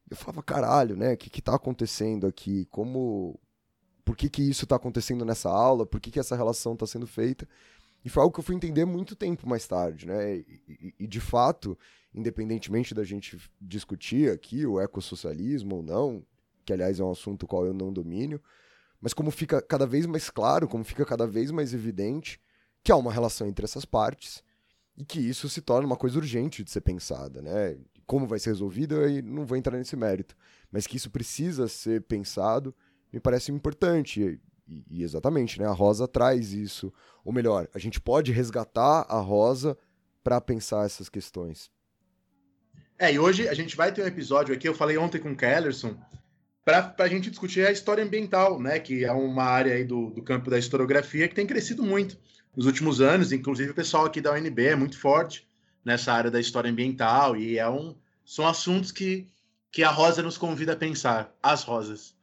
Eu falava, caralho, né, o que está acontecendo aqui? Como... Por que, que isso está acontecendo nessa aula? Por que, que essa relação está sendo feita? E foi algo que eu fui entender muito tempo mais tarde, né? E, e, e, de fato, independentemente da gente discutir aqui o ecossocialismo ou não, que aliás é um assunto qual eu não domínio, mas como fica cada vez mais claro, como fica cada vez mais evidente que há uma relação entre essas partes e que isso se torna uma coisa urgente de ser pensada, né? Como vai ser resolvido, eu não vou entrar nesse mérito, mas que isso precisa ser pensado, me parece importante. E, e exatamente, né? A Rosa traz isso. Ou melhor, a gente pode resgatar a Rosa para pensar essas questões.
É, e hoje a gente vai ter um episódio aqui, eu falei ontem com o Kellerson, para a gente discutir a história ambiental, né? Que é uma área aí do, do campo da historiografia que tem crescido muito nos últimos anos, inclusive o pessoal aqui da UNB é muito forte nessa área da história ambiental, e é um, são assuntos que, que a Rosa nos convida a pensar, as rosas.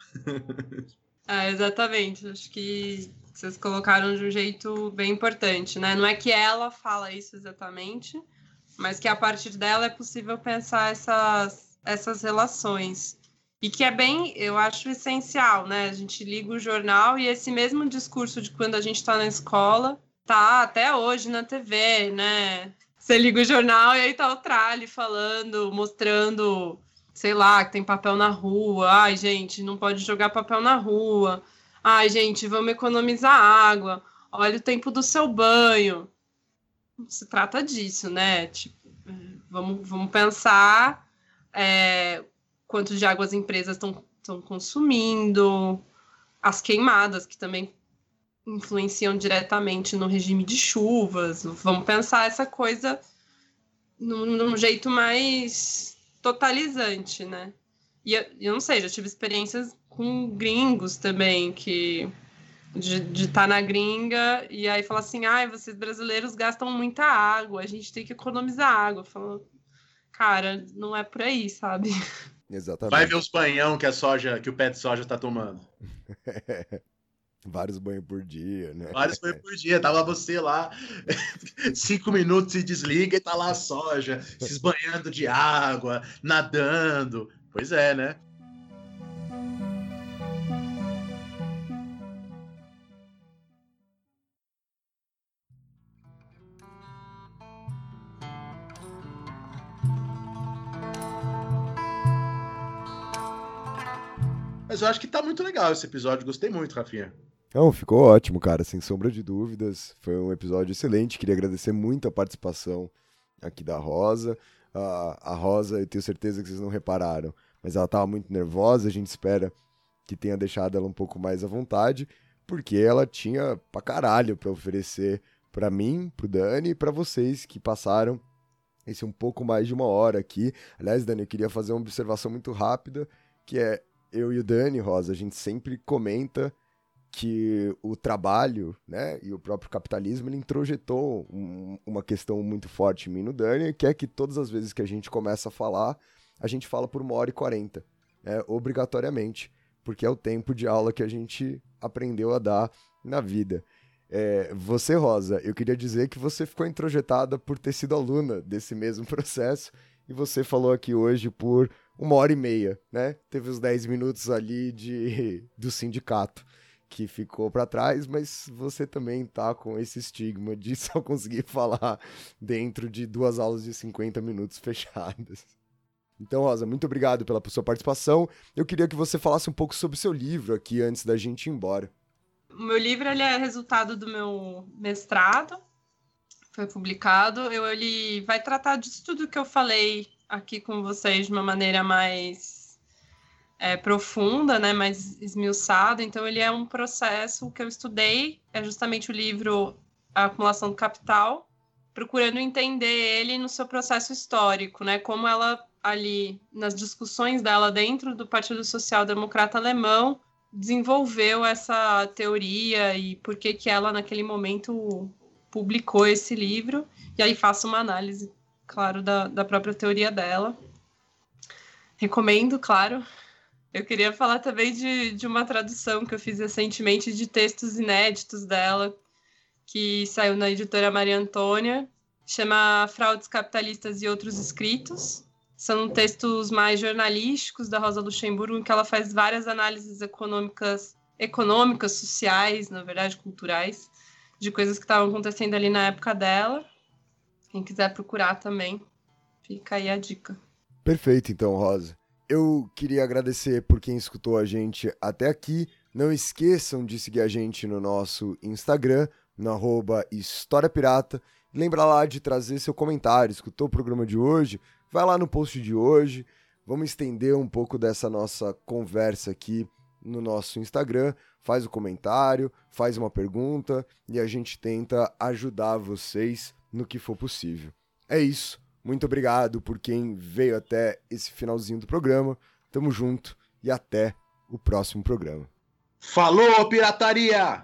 ah, exatamente. Acho que vocês colocaram de um jeito bem importante, né? Não é que ela fala isso exatamente, mas que a partir dela é possível pensar essas, essas relações. E que é bem, eu acho essencial, né? A gente liga o jornal e esse mesmo discurso de quando a gente está na escola tá até hoje na TV, né? Você liga o jornal e aí tá o Trali falando, mostrando, sei lá, que tem papel na rua. Ai, gente, não pode jogar papel na rua. Ai, gente, vamos economizar água. Olha o tempo do seu banho. se trata disso, né? Tipo, vamos, vamos pensar é, quanto de água as empresas estão consumindo, as queimadas, que também influenciam diretamente no regime de chuvas. Vamos pensar essa coisa num, num jeito mais totalizante, né? E eu, eu, não sei, já tive experiências com gringos também, que de estar tá na gringa e aí falar assim, ai, vocês brasileiros gastam muita água, a gente tem que economizar água. Falando, cara, não é por aí, sabe?
Exatamente.
Vai ver os banhão que a soja, que o pé de soja tá tomando.
Vários banhos por dia, né?
Vários banhos por dia. Tava você lá, cinco minutos se desliga e tá lá a soja, se esbanhando de água, nadando. Pois é, né? Mas eu acho que tá muito legal esse episódio. Gostei muito, Rafinha.
Não, ficou ótimo, cara, sem sombra de dúvidas. Foi um episódio excelente. Queria agradecer muito a participação aqui da Rosa. Uh, a Rosa, eu tenho certeza que vocês não repararam, mas ela estava muito nervosa. A gente espera que tenha deixado ela um pouco mais à vontade, porque ela tinha pra caralho pra oferecer para mim, pro Dani e pra vocês que passaram esse um pouco mais de uma hora aqui. Aliás, Dani, eu queria fazer uma observação muito rápida, que é eu e o Dani, Rosa, a gente sempre comenta que o trabalho, né, e o próprio capitalismo, ele introjetou um, uma questão muito forte em mim no Dani, que é que todas as vezes que a gente começa a falar, a gente fala por uma hora e quarenta, né, obrigatoriamente, porque é o tempo de aula que a gente aprendeu a dar na vida. É, você, Rosa, eu queria dizer que você ficou introjetada por ter sido aluna desse mesmo processo, e você falou aqui hoje por uma hora e meia, né? Teve os 10 minutos ali de, do sindicato que ficou para trás, mas você também tá com esse estigma de só conseguir falar dentro de duas aulas de 50 minutos fechadas. Então, Rosa, muito obrigado pela sua participação. Eu queria que você falasse um pouco sobre o seu livro aqui antes da gente ir embora.
O meu livro ele é resultado do meu mestrado, foi publicado. Eu, ele vai tratar disso tudo que eu falei aqui com vocês de uma maneira mais é, profunda, né, mais esmiuçada. Então, ele é um processo que eu estudei, é justamente o livro A Acumulação do Capital, procurando entender ele no seu processo histórico, né, como ela ali, nas discussões dela dentro do Partido Social Democrata Alemão, desenvolveu essa teoria e por que que ela, naquele momento, publicou esse livro. E aí faço uma análise claro, da, da própria teoria dela. Recomendo, claro. Eu queria falar também de, de uma tradução que eu fiz recentemente de textos inéditos dela, que saiu na editora Maria Antônia, chama Fraudes Capitalistas e Outros Escritos. São textos mais jornalísticos da Rosa Luxemburgo, em que ela faz várias análises econômicas, econômicas, sociais, na verdade, culturais, de coisas que estavam acontecendo ali na época dela. Quem quiser procurar também, fica aí a dica.
Perfeito, então, Rosa. Eu queria agradecer por quem escutou a gente até aqui. Não esqueçam de seguir a gente no nosso Instagram, no arroba História Pirata. Lembra lá de trazer seu comentário. Escutou o programa de hoje? Vai lá no post de hoje. Vamos estender um pouco dessa nossa conversa aqui no nosso Instagram. Faz o comentário, faz uma pergunta e a gente tenta ajudar vocês no que for possível. É isso. Muito obrigado por quem veio até esse finalzinho do programa. Tamo junto e até o próximo programa.
Falou, pirataria!